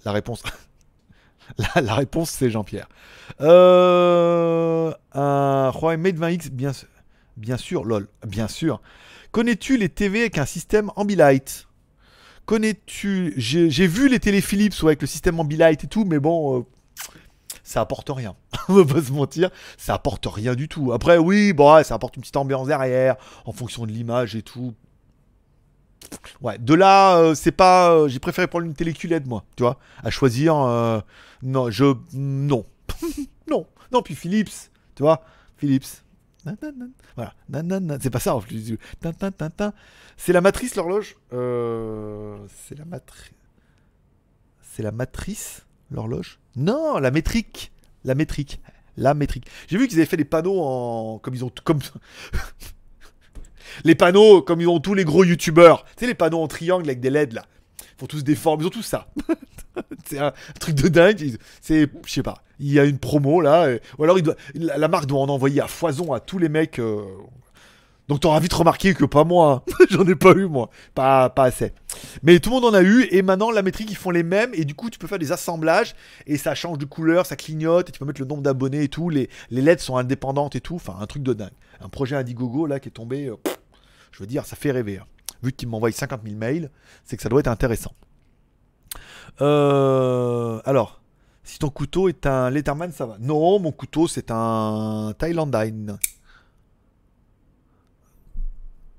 [SPEAKER 1] La réponse. la, réponse, c'est Jean-Pierre. Euh, un Huawei Mate 20X, bien, sûr- bien sûr, lol, bien sûr. Connais-tu les TV avec un système Ambilight? Connais-tu J'ai vu les télé Philips avec le système Ambilight et tout, mais bon, euh, ça apporte rien. On va pas se mentir, ça apporte rien du tout. Après, oui, bon, ça apporte une petite ambiance derrière, en fonction de l'image et tout. Ouais, de là, euh, c'est pas. euh, J'ai préféré prendre une télé QLED, moi, tu vois, à choisir. euh, non, je. Non. non. Non, puis Philips, tu vois, Philips. Voilà, c'est pas ça en plus. C'est la matrice, l'horloge C'est la matrice. C'est la matrice, l'horloge Non, la métrique. La métrique. La métrique. J'ai vu qu'ils avaient fait des panneaux en. Comme ils ont. Comme. les panneaux, comme ils ont tous les gros youtubeurs. Tu sais, les panneaux en triangle avec des LED là. Ils font tous des formes, ils ont tous ça. c'est un truc de dingue. C'est. Je sais pas. Il y a une promo là. Ou alors il doit, la, marque doit en envoyer à foison à tous les mecs. euh, Donc t'auras vite remarqué que pas moi. hein. J'en ai pas eu moi. Pas, pas assez. Mais tout le monde en a eu. Et maintenant la métrique ils font les mêmes. Et du coup tu peux faire des assemblages. Et ça change de couleur, ça clignote. Et tu peux mettre le nombre d'abonnés et tout. Les, les LED sont indépendantes et tout. Enfin un truc de dingue. Un projet Indiegogo là qui est tombé. euh, je veux dire, ça fait rêver. hein. Vu qu'il m'envoie 50 000 mails, c'est que ça doit être intéressant. Euh, alors, si ton couteau est un Letterman, ça va. Non, mon couteau, c'est un Thailandine.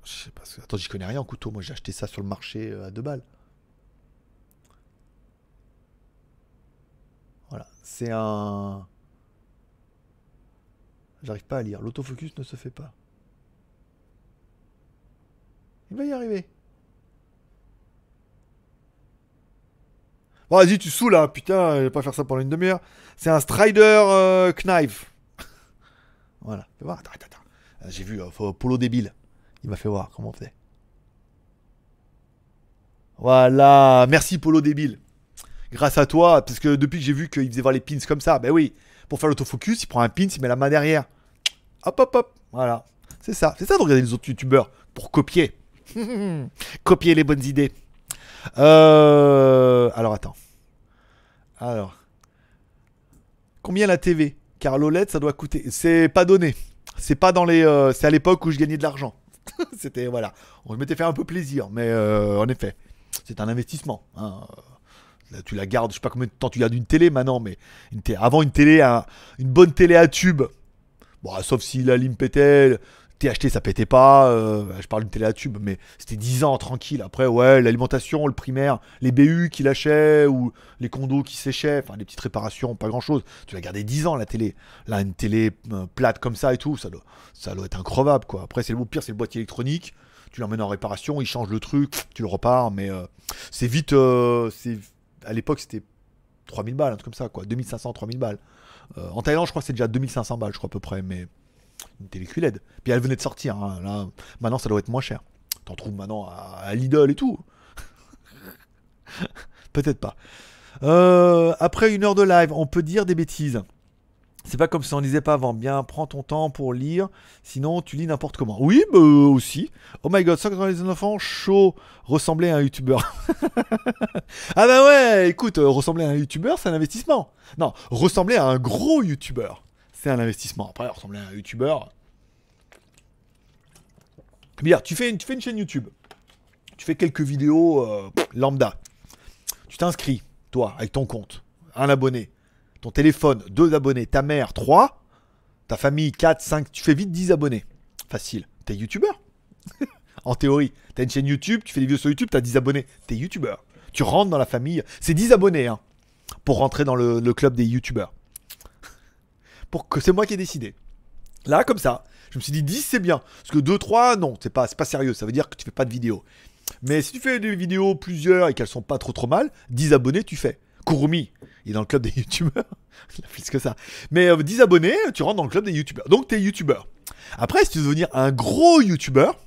[SPEAKER 1] Je sais pas. Attends, j'y connais rien en couteau. Moi, j'ai acheté ça sur le marché euh, à 2 balles. Voilà. C'est un. J'arrive pas à lire. L'autofocus ne se fait pas. Il va y arriver. Vas-y, tu saoules là, putain, je vais pas faire ça pendant une demi-heure. C'est un Strider euh, Knife. voilà, fais voir, attends, attends, attends. J'ai vu, euh, Polo débile. Il m'a fait voir comment on faisait. Voilà, merci Polo débile. Grâce à toi, parce que depuis que j'ai vu qu'il faisait voir les pins comme ça, ben oui, pour faire l'autofocus, il prend un pin, il met la main derrière. Hop, hop, hop, voilà. C'est ça, c'est ça de regarder les autres youtubeurs, pour copier. copier les bonnes idées. Euh, alors attends. Alors. Combien la TV Car l'OLED, ça doit coûter. C'est pas donné. C'est pas dans les. euh, c'est à l'époque où je gagnais de l'argent. C'était voilà. On m'était fait un peu plaisir, mais euh, en effet, c'est un investissement. hein. Tu la gardes. Je sais pas combien de temps tu gardes une télé maintenant, mais avant une télé, une bonne télé à tube. Bon, sauf si la lime pétait. Acheté, ça pétait pas. euh, je parle d'une télé à tube, mais c'était 10 ans tranquille. Après, ouais, l'alimentation, le primaire, les BU qui lâchaient ou les condos qui séchaient, enfin des petites réparations, pas grand chose. Tu l'as gardé 10 ans la télé. Là, une télé euh, plate comme ça et tout, ça doit, ça doit être increvable quoi. Après, c'est le pire, c'est le boîtier électronique. Tu l'emmènes en réparation, il change le truc, tu le repars, mais euh, c'est vite. c'est à l'époque, c'était 3000 balles, un truc comme ça quoi, 2500, 3000 balles. En Thaïlande, je crois que c'est déjà 2500 balles, je crois à peu près, mais une télé. Puis elle venait de sortir, hein, là, maintenant ça doit être moins cher. T'en trouves maintenant à, à Lidl et tout. Peut-être pas. Euh, après une heure de live, on peut dire des bêtises. C'est pas comme si on disait pas avant. Bien, prends ton temps pour lire, sinon tu lis n'importe comment. Oui, bah, aussi. Oh my god, 199 enfants, chaud, ressembler à un youtubeur. ah bah ouais, écoute, euh, ressembler à un youtubeur, c'est un investissement. Non, ressembler à un gros youtubeur, c'est un investissement. Après, ressembler à un youtubeur. Bien, tu fais une, tu fais une chaîne YouTube. Tu fais quelques vidéos euh, lambda. Tu t'inscris, toi, avec ton compte. Un abonné. Ton téléphone, deux abonnés. Ta mère, trois. Ta famille, 4, 5. Tu fais vite 10 abonnés. Facile. T'es youtubeur. en théorie. T'as une chaîne YouTube, tu fais des vidéos sur YouTube, t'as 10 abonnés. T'es youtubeur. Tu rentres dans la famille. C'est 10 abonnés, hein. Pour rentrer dans le, le club des youtubeurs. Pour que c'est moi qui ai décidé. Là, comme ça, je me suis dit 10 c'est bien. Parce que 2, 3, non, c'est pas, pas sérieux. Ça veut dire que tu fais pas de vidéos. Mais si tu fais des vidéos plusieurs et qu'elles sont pas trop trop mal, 10 abonnés tu fais. Kurumi, il est dans le club des youtubeurs. il a plus que ça. Mais euh, 10 abonnés, tu rentres dans le club des youtubeurs. Donc t'es youtubeur. Après, si tu veux devenir un gros youtubeur,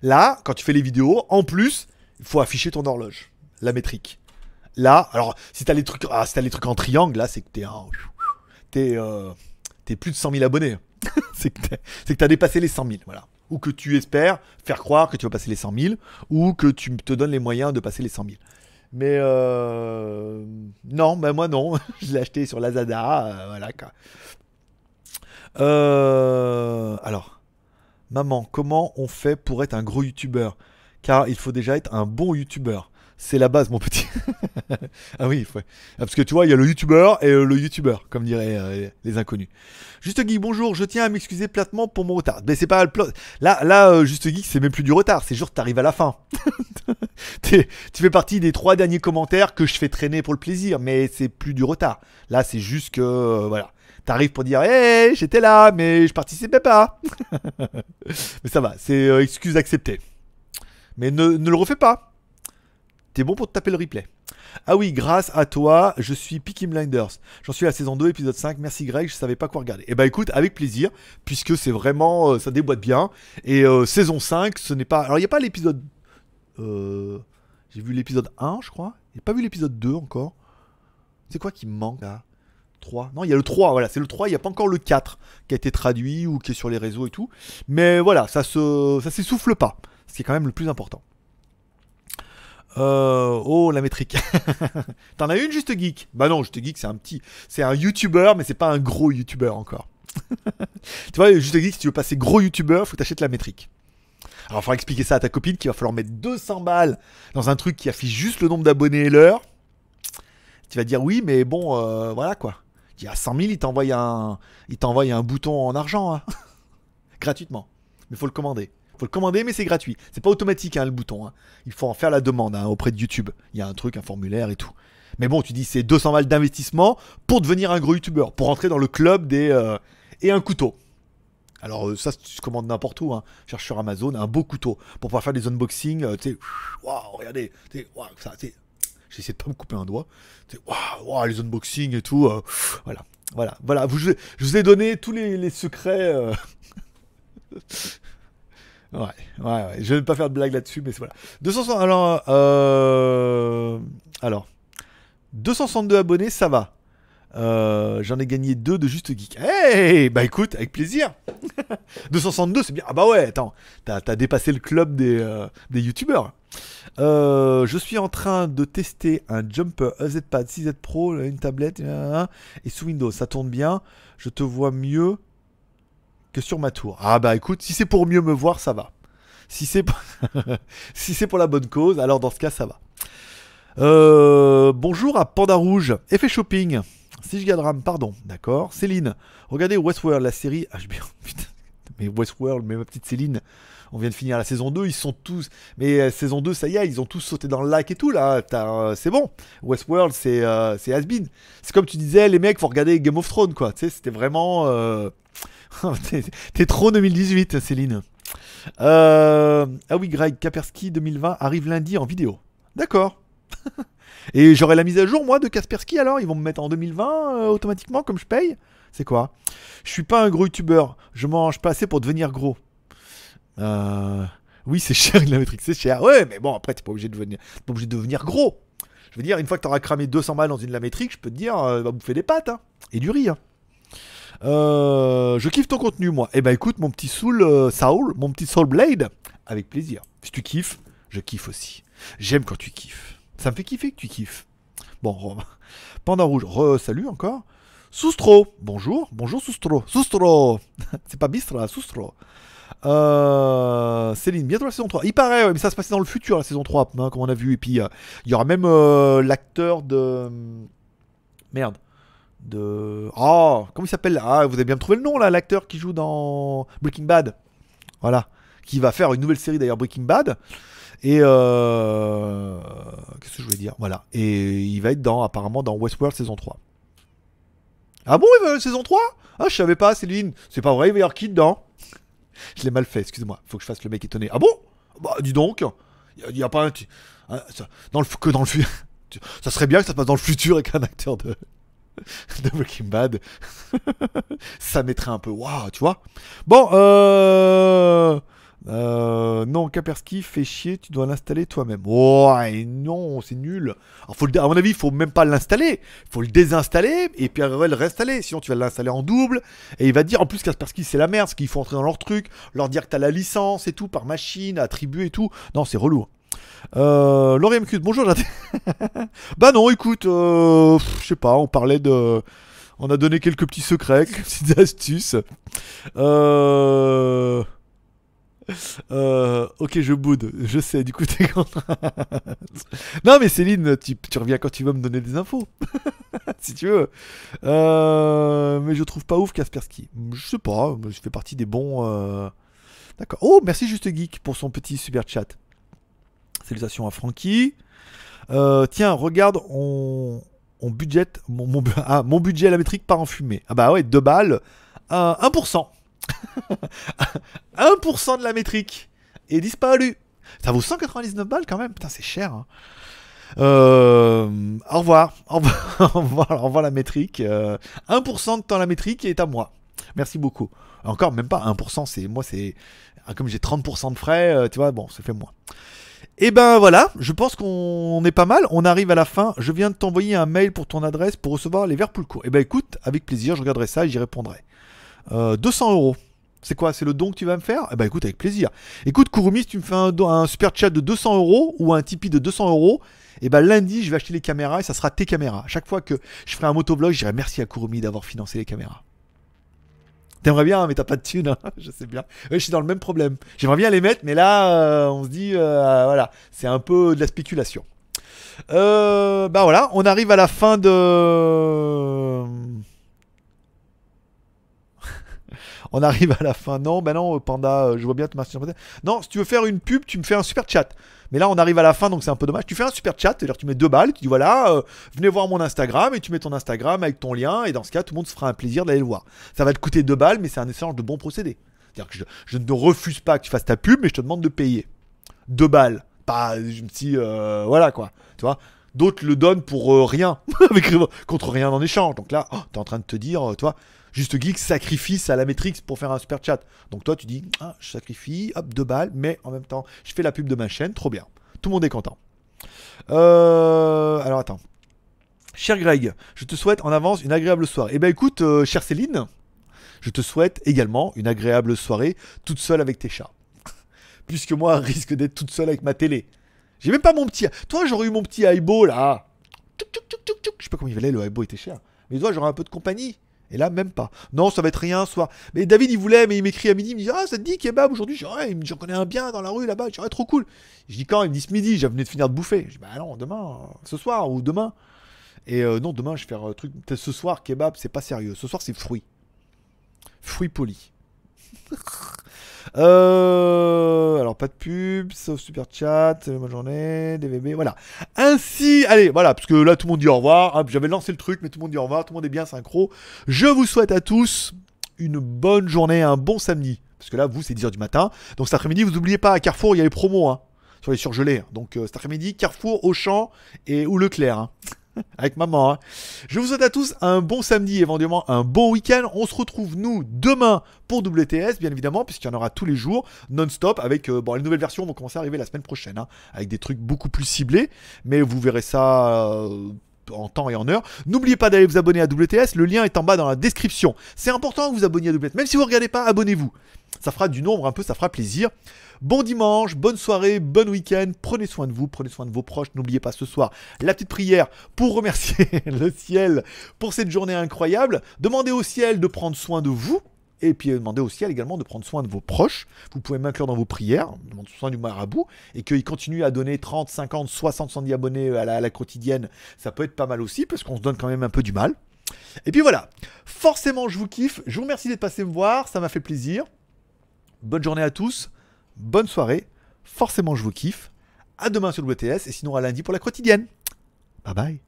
[SPEAKER 1] là, quand tu fais les vidéos, en plus, il faut afficher ton horloge, la métrique. Là, alors, si t'as les trucs, ah, si t'as les trucs en triangle, là, c'est que t'es un, t'es, euh, t'es plus de 100 000 abonnés. c'est que t'as dépassé les 100 000, voilà. Ou que tu espères faire croire que tu vas passer les 100 000, ou que tu te donnes les moyens de passer les 100 000. Mais euh, non, ben moi non, je l'ai acheté sur Lazada, euh, voilà. Euh, alors, maman, comment on fait pour être un gros youtubeur Car il faut déjà être un bon youtubeur. C'est la base, mon petit. ah oui, ouais. Ah, parce que tu vois, il y a le youtubeur et euh, le youtubeur, comme diraient euh, les inconnus. Juste Guy, bonjour, je tiens à m'excuser platement pour mon retard. Mais c'est pas le plo- Là, là euh, Juste Geek, c'est même plus du retard, c'est juste t'arrives à la fin. Tu fais partie des trois derniers commentaires que je fais traîner pour le plaisir, mais c'est plus du retard. Là, c'est juste que, voilà. T'arrives pour dire, hé, j'étais là, mais je participais pas. mais ça va, c'est excuse acceptée. Mais ne, ne le refais pas. T'es bon pour te taper le replay. Ah oui, grâce à toi, je suis Peaky Blinders. J'en suis à la saison 2, épisode 5. Merci Greg, je savais pas quoi regarder. Eh bah écoute, avec plaisir, puisque c'est vraiment, euh, ça déboîte bien. Et euh, saison 5, ce n'est pas... Alors il n'y a pas l'épisode... euh, J'ai vu l'épisode 1, je crois. J'ai pas vu l'épisode 2 encore. C'est quoi qui me manque là? 3 Non, il y a le 3, voilà, c'est le 3, il n'y a pas encore le 4 qui a été traduit ou qui est sur les réseaux et tout. Mais voilà, ça se ça s'essouffle pas, ce qui est quand même le plus important. Euh, oh la métrique. T'en as une juste geek? Bah non, juste geek c'est un petit, c'est un YouTuber mais c'est pas un gros YouTuber encore. tu vois, juste geek si tu veux passer gros YouTuber, faut t'acheter la métrique. Alors il faudra expliquer ça à ta copine qu'il va falloir mettre 200 balles dans un truc qui affiche juste le nombre d'abonnés et l'heure. Tu vas dire oui mais bon euh, voilà quoi. Il y a 100 000 il t'envoie un, il un bouton en argent hein. gratuitement. Mais faut le commander. Faut le commander, mais c'est gratuit. C'est pas automatique hein, le bouton. hein. Il faut en faire la demande hein, auprès de YouTube. Il y a un truc, un formulaire et tout. Mais bon, tu dis c'est 200 balles d'investissement pour devenir un gros youtubeur, pour rentrer dans le club des euh, et un couteau. Alors euh, ça, tu commandes n'importe où. Hein. Cherche sur Amazon un beau couteau pour pouvoir faire des unboxings. euh, tu sais, waouh, regardez, ça, sais, J'essaie de pas me couper un doigt. Waouh, waouh, les unboxings et tout. voilà, voilà, voilà. Je, vous ai donné tous les secrets. Ouais, ouais, ouais. Je vais pas faire de blague là-dessus, mais voilà. 260, alors, euh, alors, 262 abonnés, ça va. Euh, J'en ai gagné deux de Juste Geek. Hey, bah écoute, avec plaisir. 262, c'est bien. Ah bah ouais, attends, t'as as dépassé le club des, euh, des youtubeurs. Euh, je suis en train de tester un jumper EZ-Pad 6Z Pro, une tablette, et sous Windows. Ça tourne bien. Je te vois mieux sur ma tour. Ah bah écoute, si c'est pour mieux me voir, ça va. Si c'est pour... si la bonne cause, alors dans ce cas, ça va. Euh, bonjour à Panda Rouge, effet shopping. 6 Go de RAM, pardon, d'accord. Céline, regardez Westworld, la série HBO. Putain, mais Westworld, mais ma petite Céline, on vient de finir la saison 2, ils sont tous. Mais euh, saison 2, ça y est, ils ont tous sauté dans le lac et tout là. Euh, c'est bon. Westworld, c'est euh, c'est has-been. C'est comme tu disais, les mecs, faut regarder Game of Thrones quoi. Tu sais, c'était vraiment. T'es- trop 2018, Céline. Euh, Ah oui, Greg, Kaspersky 2020 arrive lundi en vidéo. D'accord. Et j'aurai la mise à jour, moi, de Kaspersky alors? Ils vont me mettre en 2020 euh, automatiquement, comme je paye? C'est quoi? Je suis pas un gros youtubeur. Je mange pas assez pour devenir gros. Euh, Oui, c'est cher, la métrique, c'est cher. Ouais, mais bon, après, t'es pas obligé de devenir, t'es pas obligé de devenir gros. Je veux dire, une fois que t'auras cramé 200 balles dans une lamétrique, je peux te dire, euh, va bouffer des pâtes hein, et du riz. hein. Euh, je kiffe ton contenu, moi. Eh ben, écoute, mon petit Soul euh, Soul, mon petit Soul Blade, avec plaisir. Si tu kiffes, je kiffe aussi. J'aime quand tu kiffes. Ça me fait kiffer que tu kiffes. Bon, Panda Rouge, re salut encore. Soustro, bonjour, bonjour Soustro. Soustro, c'est pas Bistra, Soustro. Euh, Céline, bientôt la saison 3. Il paraît, mais ça se passait dans le futur, la saison 3, hein, comme on a vu. Et puis, euh, il y aura même euh, l'acteur de. Merde. De. Oh, comment il s'appelle? Ah, vous avez bien trouvé le nom là, l'acteur qui joue dans Breaking Bad. Voilà. Qui va faire une nouvelle série d'ailleurs, Breaking Bad. Et. Euh... Qu'est-ce que je voulais dire? Voilà. Et il va être dans, apparemment, dans Westworld saison 3. Ah bon, il va y saison 3 Ah, je savais pas, Céline. C'est pas vrai, il va y avoir qui dedans? Je l'ai mal fait, excuse-moi. Faut que je fasse le mec étonné. Ah bon? Bah, dis donc. Il y, a pas un. ça- dans le, que dans le futur. Ça serait bien que ça se passe dans le futur avec un acteur de. ça mettrait un peu. Waouh, tu vois Bon, euh. Euh, non, Kaspersky fait chier, tu dois l'installer toi-même. Oh, et non, c'est nul. À mon avis, il faut même pas l'installer. Il faut le désinstaller et puis après le réinstaller. Sinon, tu vas l'installer en double. Et il va dire, en plus, Kaspersky, c'est la merde, parce qu'il faut entrer dans leur truc, leur dire que t'as la licence et tout, par machine, attribuer et tout. Non, c'est relou. Euh, Laurie MQ, bonjour. j'ai- bah non, écoute, euh, je sais pas, on parlait de. On a donné quelques petits secrets, quelques petites astuces. Euh. Euh, ok, je boude, je sais, du coup t'es content. non mais Céline, tu, tu reviens quand tu vas me donner des infos. si tu veux. Euh, mais je trouve pas ouf Kaspersky. Je sais pas, je fais partie des bons... euh, D'accord. Oh, merci Juste Geek pour son petit super chat. Salutations à Francky. Euh, tiens, regarde, on, budget... Mon, ah, mon budget à la métrique part en fumée. Ah bah ouais, 2 balles. Euh, 1%. 1% de la métrique est disparu. Ça vaut 199 balles quand même. Putain, c'est cher. hein. Euh, au revoir. Au revoir. au revoir, la métrique. Euh, 1% de temps la métrique est à moi. Merci beaucoup. Encore même pas 1%, c'est moi c'est comme j'ai 30% de frais, euh, tu vois, bon, ça fait moins. Et ben voilà, je pense qu'on est pas mal. On arrive à la fin. Je viens de t'envoyer un mail pour ton adresse pour recevoir les verres Poulco. Et ben écoute, avec plaisir, je regarderai ça et j'y répondrai. Euh, 200 euros. C'est quoi? C'est le don que tu vas me faire? Eh ben écoute, avec plaisir. Écoute, Kurumi, si tu me fais un, un super chat de 200 euros ou un Tipeee de 200 euros, et ben lundi, je vais acheter les caméras et ça sera tes caméras. Chaque fois que je ferai un motovlog, je dirai merci à Kurumi d'avoir financé les caméras. T'aimerais bien, hein, mais t'as pas de thunes, hein, je sais bien. Ouais, je suis dans le même problème. J'aimerais bien les mettre, mais là, euh, on se dit, euh, voilà, c'est un peu de la spéculation. Euh, bah voilà, on arrive à la fin de. on arrive à la fin. Non, bah non, Panda, je vois bien te merci. Non, si tu veux faire une pub, tu me fais un super chat. Mais là, on arrive à la fin, donc c'est un peu dommage. Tu fais un super chat, c'est-à-dire tu mets deux balles, tu dis voilà, euh, venez voir mon Instagram, et tu mets ton Instagram avec ton lien, et dans ce cas, tout le monde se fera un plaisir d'aller le voir. Ça va te coûter deux balles, mais c'est un échange de bons procédés. C'est-à-dire que je, ne refuse pas que tu fasses ta pub, mais je te demande de payer. Deux balles. Pas dis, euh, voilà quoi. Tu vois? D'autres le donnent pour euh, rien, contre rien en échange. Donc là, oh, t'es en train de te dire, euh, tu vois, Juste Geek sacrifice à la Matrix pour faire un super chat. Donc toi, tu dis, ah, je sacrifie, hop, deux balles, mais en même temps, je fais la pub de ma chaîne, trop bien. Tout le monde est content. Euh, alors attends. Cher Greg, je te souhaite en avance une agréable soirée. Eh ben écoute, euh, chère Céline, je te souhaite également une agréable soirée toute seule avec tes chats. Puisque moi, risque d'être toute seule avec ma télé. J'ai même pas mon petit. Toi, j'aurais eu mon petit Aibo là. Je sais pas comment il valait, le Aibo était cher. Mais toi, j'aurais un peu de compagnie. Et là, même pas. Non, ça va être rien, soit. Mais David, il voulait, mais il m'écrit à midi, il me dit Ah, ça te dit kebab aujourd'hui? J'en connais un bien dans la rue là-bas. Ouais, trop cool. Je dis Quand? Il me dit ce midi, j'ai venu de finir de bouffer. Je dis Bah non, demain, euh, ce soir ou demain. Et euh, non, demain, je vais faire un truc. Peut-être ce soir, kebab, c'est pas sérieux. Ce soir, c'est fruits. Fruits polis. Euh, alors pas de pub, sauf super chat, salut, bonne journée, DVB, voilà. Ainsi, allez, voilà, parce que là tout le monde dit au revoir. Hop, J'avais lancé le truc, mais tout le monde dit au revoir, tout le monde est bien synchro. Je vous souhaite à tous une bonne journée, un bon samedi. Parce que là, vous, c'est 10h du matin. Donc cet après-midi, vous n'oubliez pas, à Carrefour, il y a les promos hein, sur les surgelés. Donc euh, cet après-midi, Carrefour, Auchan et ou Leclerc. hein. Avec maman. hein. Je vous souhaite à tous un bon samedi, éventuellement un bon week-end. On se retrouve, nous, demain pour WTS, bien évidemment, puisqu'il y en aura tous les jours, non-stop, avec... euh, bon, les nouvelles versions vont commencer à arriver la semaine prochaine, hein, avec des trucs beaucoup plus ciblés. Mais vous verrez ça... euh, en temps et en heure. N'oubliez pas d'aller vous abonner à WTS, le lien est en bas dans la description. C'est important que vous abonniez à WTS, même si vous ne regardez pas, abonnez-vous. Ça fera du nombre un peu, ça fera plaisir. Bon dimanche, bonne soirée, bon week-end. Prenez soin de vous, prenez soin de vos proches. N'oubliez pas ce soir la petite prière pour remercier le ciel pour cette journée incroyable. Demandez au ciel de prendre soin de vous. Et puis demandez au ciel également de prendre soin de vos proches. Vous pouvez m'inclure dans vos prières, demandez soin du marabout, et qu'il continue à donner 30, 50, 60, 70 abonnés à la, à la quotidienne. Ça peut être pas mal aussi, parce qu'on se donne quand même un peu du mal. Et puis voilà, forcément je vous kiffe. Je vous remercie d'être passé me voir, ça m'a fait plaisir. Bonne journée à tous, bonne soirée. Forcément, je vous kiffe. À demain sur le WTS et sinon à lundi pour la quotidienne. Bye bye.